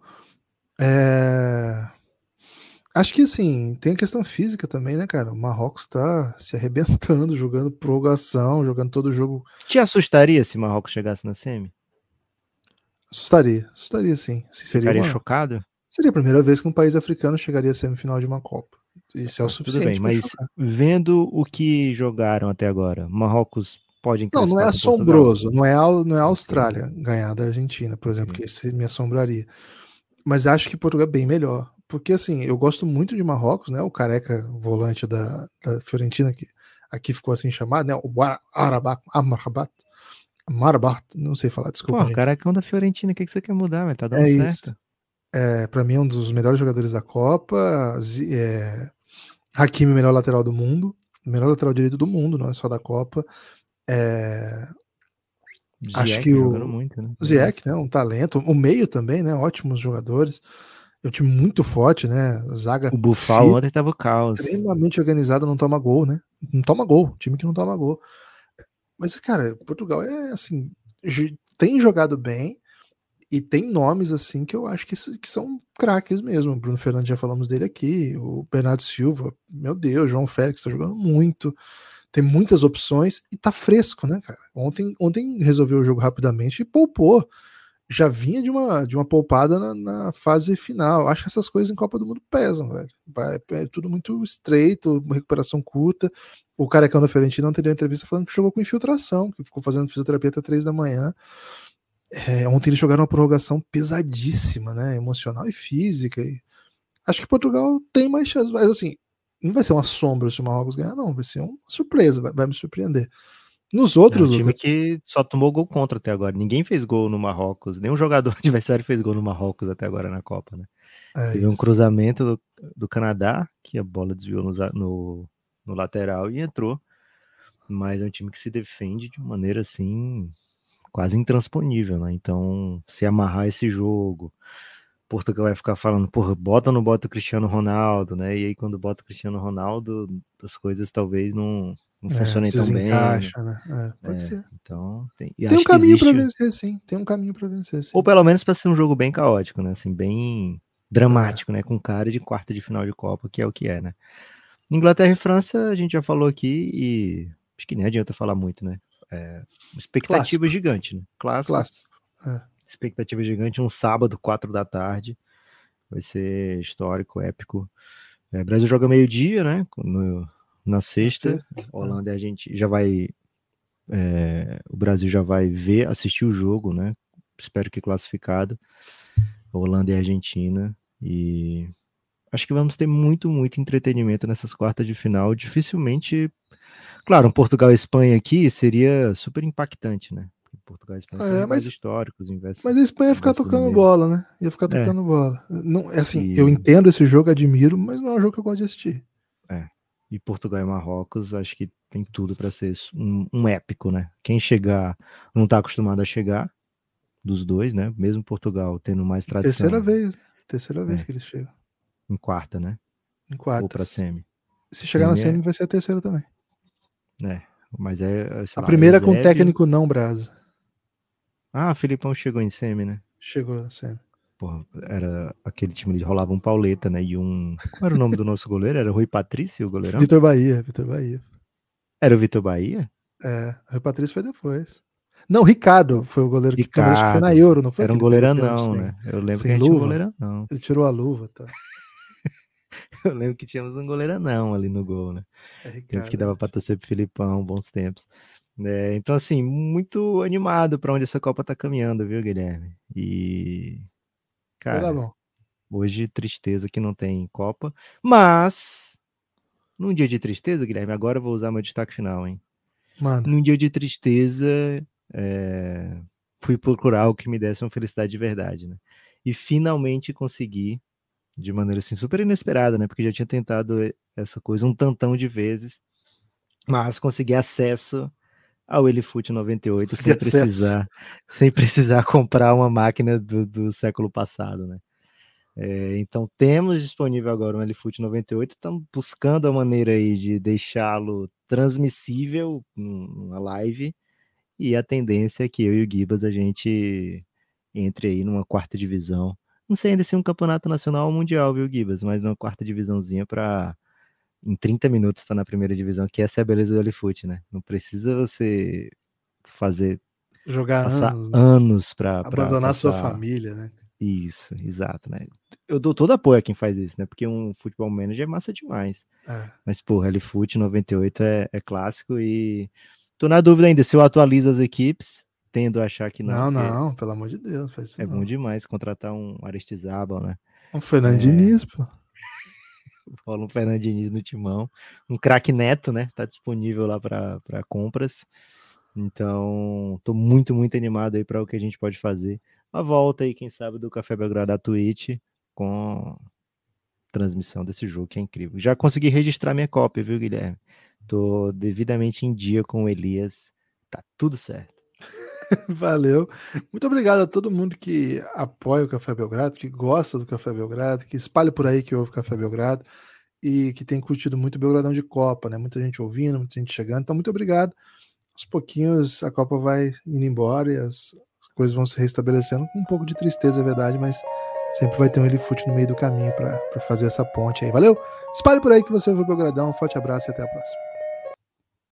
É, Acho que assim, tem a questão física também, né, cara? O Marrocos tá se arrebentando, jogando prorrogação, jogando todo o jogo. Te assustaria se Marrocos chegasse na semi? Assustaria, assustaria sim. Assim, seria, Ficaria uma- chocado? seria a primeira vez que um país africano chegaria à semifinal de uma Copa. Isso é o Ah, Tudo suficiente. bem, mas chocar. vendo o que jogaram até agora, Marrocos pode Não, não é assombroso, não é, a- não é a Austrália ganhar da Argentina, por exemplo, Ok. que isso me assombraria. Mas acho que Portugal é bem melhor. Porque assim, eu gosto muito de Marrocos, né? O careca volante da, da Fiorentina, que aqui ficou assim chamado, né? O Ara- Arabat, Amrabat, Amrabat, não sei falar, desculpa. Pô, é da Fiorentina, o que, que você quer mudar, velho? Tá dando É certo. isso. É, para mim é um dos melhores jogadores da Copa. É, Hakimi, melhor lateral do mundo, melhor lateral direito do mundo, não é só da Copa. É, Acho Ziyech que o- muito, né? Ziyech, né? Um talento. O meio também, né? Ótimos jogadores. É um time muito forte, né? Zaga O Bufal ontem tava o caos. extremamente organizado, não toma gol, né? Não toma gol. Time que não toma gol. Mas, cara, Portugal é assim. Tem jogado bem e tem nomes assim que eu acho que, que são craques mesmo. Bruno Fernandes já falamos dele aqui. O Bernardo Silva, meu Deus, João Félix tá jogando muito. Tem muitas opções e tá fresco, né, cara? Ontem, ontem resolveu o jogo rapidamente e poupou. Já vinha de uma, de uma poupada na, na fase final. Acho que essas coisas em Copa do Mundo pesam, velho. Vai- É tudo muito estreito, recuperação curta. O carecão da Fiorentina não teria entrevista falando que jogou com infiltração, que ficou fazendo fisioterapia até três da manhã. É, ontem eles jogaram uma prorrogação pesadíssima, né? Emocional e física. E acho que Portugal tem mais chance, mas assim, não vai ser uma sombra se o Marrocos ganhar, não. Vai ser uma surpresa, vai, vai me surpreender. Nos É outros, um time Lucas, que só tomou gol contra até agora. Ninguém fez gol no Marrocos. Nenhum jogador adversário fez gol no Marrocos até agora na Copa, né? é Teve um isso. cruzamento do, do Canadá, que a bola desviou no, no, no lateral e entrou. Mas é um time que se defende de uma maneira assim, quase intransponível, né? Então, se amarrar esse jogo, Portugal vai ficar falando, porra, bota ou não bota o Cristiano Ronaldo, né? E aí quando bota o Cristiano Ronaldo, as coisas talvez não, não é, funcionem tão bem. Né? né? É, pode é, ser. Então, tem, tem um caminho existe... para vencer, sim. Tem um caminho para vencer, sim. Ou pelo menos para ser um jogo bem caótico, né? Assim, bem dramático, é. né? Com cara de quarta de final de Copa, que é o que é, né? Inglaterra e França, a gente já falou aqui e acho que nem adianta falar muito, né? É, expectativa gigante, né? Clássico. Clássico. É. Expectativa gigante, um sábado, quatro da tarde. Vai ser histórico, épico. É, Brasil joga meio-dia, né? No, na sexta. Sexta. Holanda e a gente já vai. É, o Brasil já vai ver, assistir o jogo, né? Espero que classificado. Holanda e Argentina. E acho que vamos ter muito, muito entretenimento nessas quartas de final. Dificilmente. Claro, um Portugal e Espanha aqui seria super impactante, né? Portugal e Espanha é, mas, históricos. Investe, mas a Espanha ia ficar tocando bola, né? Ia ficar é. tocando é. bola. Não, é assim, e... eu entendo esse jogo, admiro, mas não é um jogo que eu gosto de assistir. É. E Portugal e Marrocos, acho que tem tudo para ser um, um, épico, né? Quem chegar não tá acostumado a chegar dos dois, né? Mesmo Portugal tendo mais tradição. Terceira vez, né? terceira vez é. que eles chegam. Em quarta, né? Em quarta. Ou pra semi. Se chegar semi na semi, é... vai ser a terceira também. É, mas é. a lá, primeira com técnico não, Brasa. Ah, Filipão chegou em semi, né? Chegou na semi. Porra, era aquele time que rolava um Pauleta, né? E um. Qual era o nome do nosso goleiro? Era Rui Patrício, o goleirão? Vitor Bahia, Vitor Bahia. Era o Vitor Bahia? É, Rui Patrício foi depois. Não, Ricardo foi o goleiro Ricardo. que foi na Euro, não foi? Era um goleirão não, né? Eu lembro sem que luva. tinha um goleirão não. Ele tirou a luva, tá? Eu lembro que tínhamos um goleirão ali no gol, né? É que dava para torcer pro Filipão, bons tempos. É, então, assim, muito animado para onde essa Copa tá caminhando, viu, Guilherme? E. Cara, hoje tristeza que não tem Copa, mas. Num dia de tristeza, Guilherme, agora eu vou usar meu destaque final, hein? Mano. Num dia de tristeza, é, fui procurar o que me desse uma felicidade de verdade, né? E finalmente consegui, de maneira assim super inesperada, né? Porque já tinha tentado essa coisa um tantão de vezes, mas consegui acesso ao Elifoot 98 sem precisar, sem precisar comprar uma máquina do, do século passado, né? É, então temos disponível agora um Elifoot 98, estamos buscando a maneira aí de deixá-lo transmissível numa live e a tendência é que eu e o Gibas a gente entre aí numa quarta divisão. Não sei ainda se é um campeonato nacional ou mundial, viu, Gibas? Mas numa quarta divisãozinha para em 30 minutos tá na primeira divisão, que essa é a beleza do Alifoot, né? Não precisa você fazer jogar passar anos, né? anos para abandonar passar... sua família, né? Isso, exato, né? Eu dou todo apoio a quem faz isso, né? Porque um futebol manager é massa demais. É. Mas, pô, Alifoot 98 é, é clássico e tô na dúvida ainda se eu atualizo as equipes, tendo a achar que não. Não, não, pelo amor de Deus, É não. bom demais contratar um Aristizábal, né? Um Fernando é... Diniz, pô. rola um Fernando Diniz no timão. Um craque neto, né? Tá disponível lá para compras. Então, tô muito, muito animado aí para o que a gente pode fazer. A volta aí, quem sabe, do Café Belgrado da Twitch com transmissão desse jogo, que é incrível. Já consegui registrar minha cópia, viu, Guilherme? Tô devidamente em dia com o Elias. Tá tudo certo. Valeu. Muito obrigado a todo mundo que apoia o Café Belgrado, que gosta do Café Belgrado, que espalha por aí que ouve o Café Belgrado e que tem curtido muito o Belgradão de Copa, né? Muita gente ouvindo, muita gente chegando. Então, muito obrigado. Aos pouquinhos a Copa vai indo embora e as, as coisas vão se restabelecendo com um pouco de tristeza, é verdade, mas sempre vai ter um Elifute no meio do caminho para fazer essa ponte aí. Valeu? Espalhe por aí que você ouve o Belgradão. Um forte abraço e até a próxima.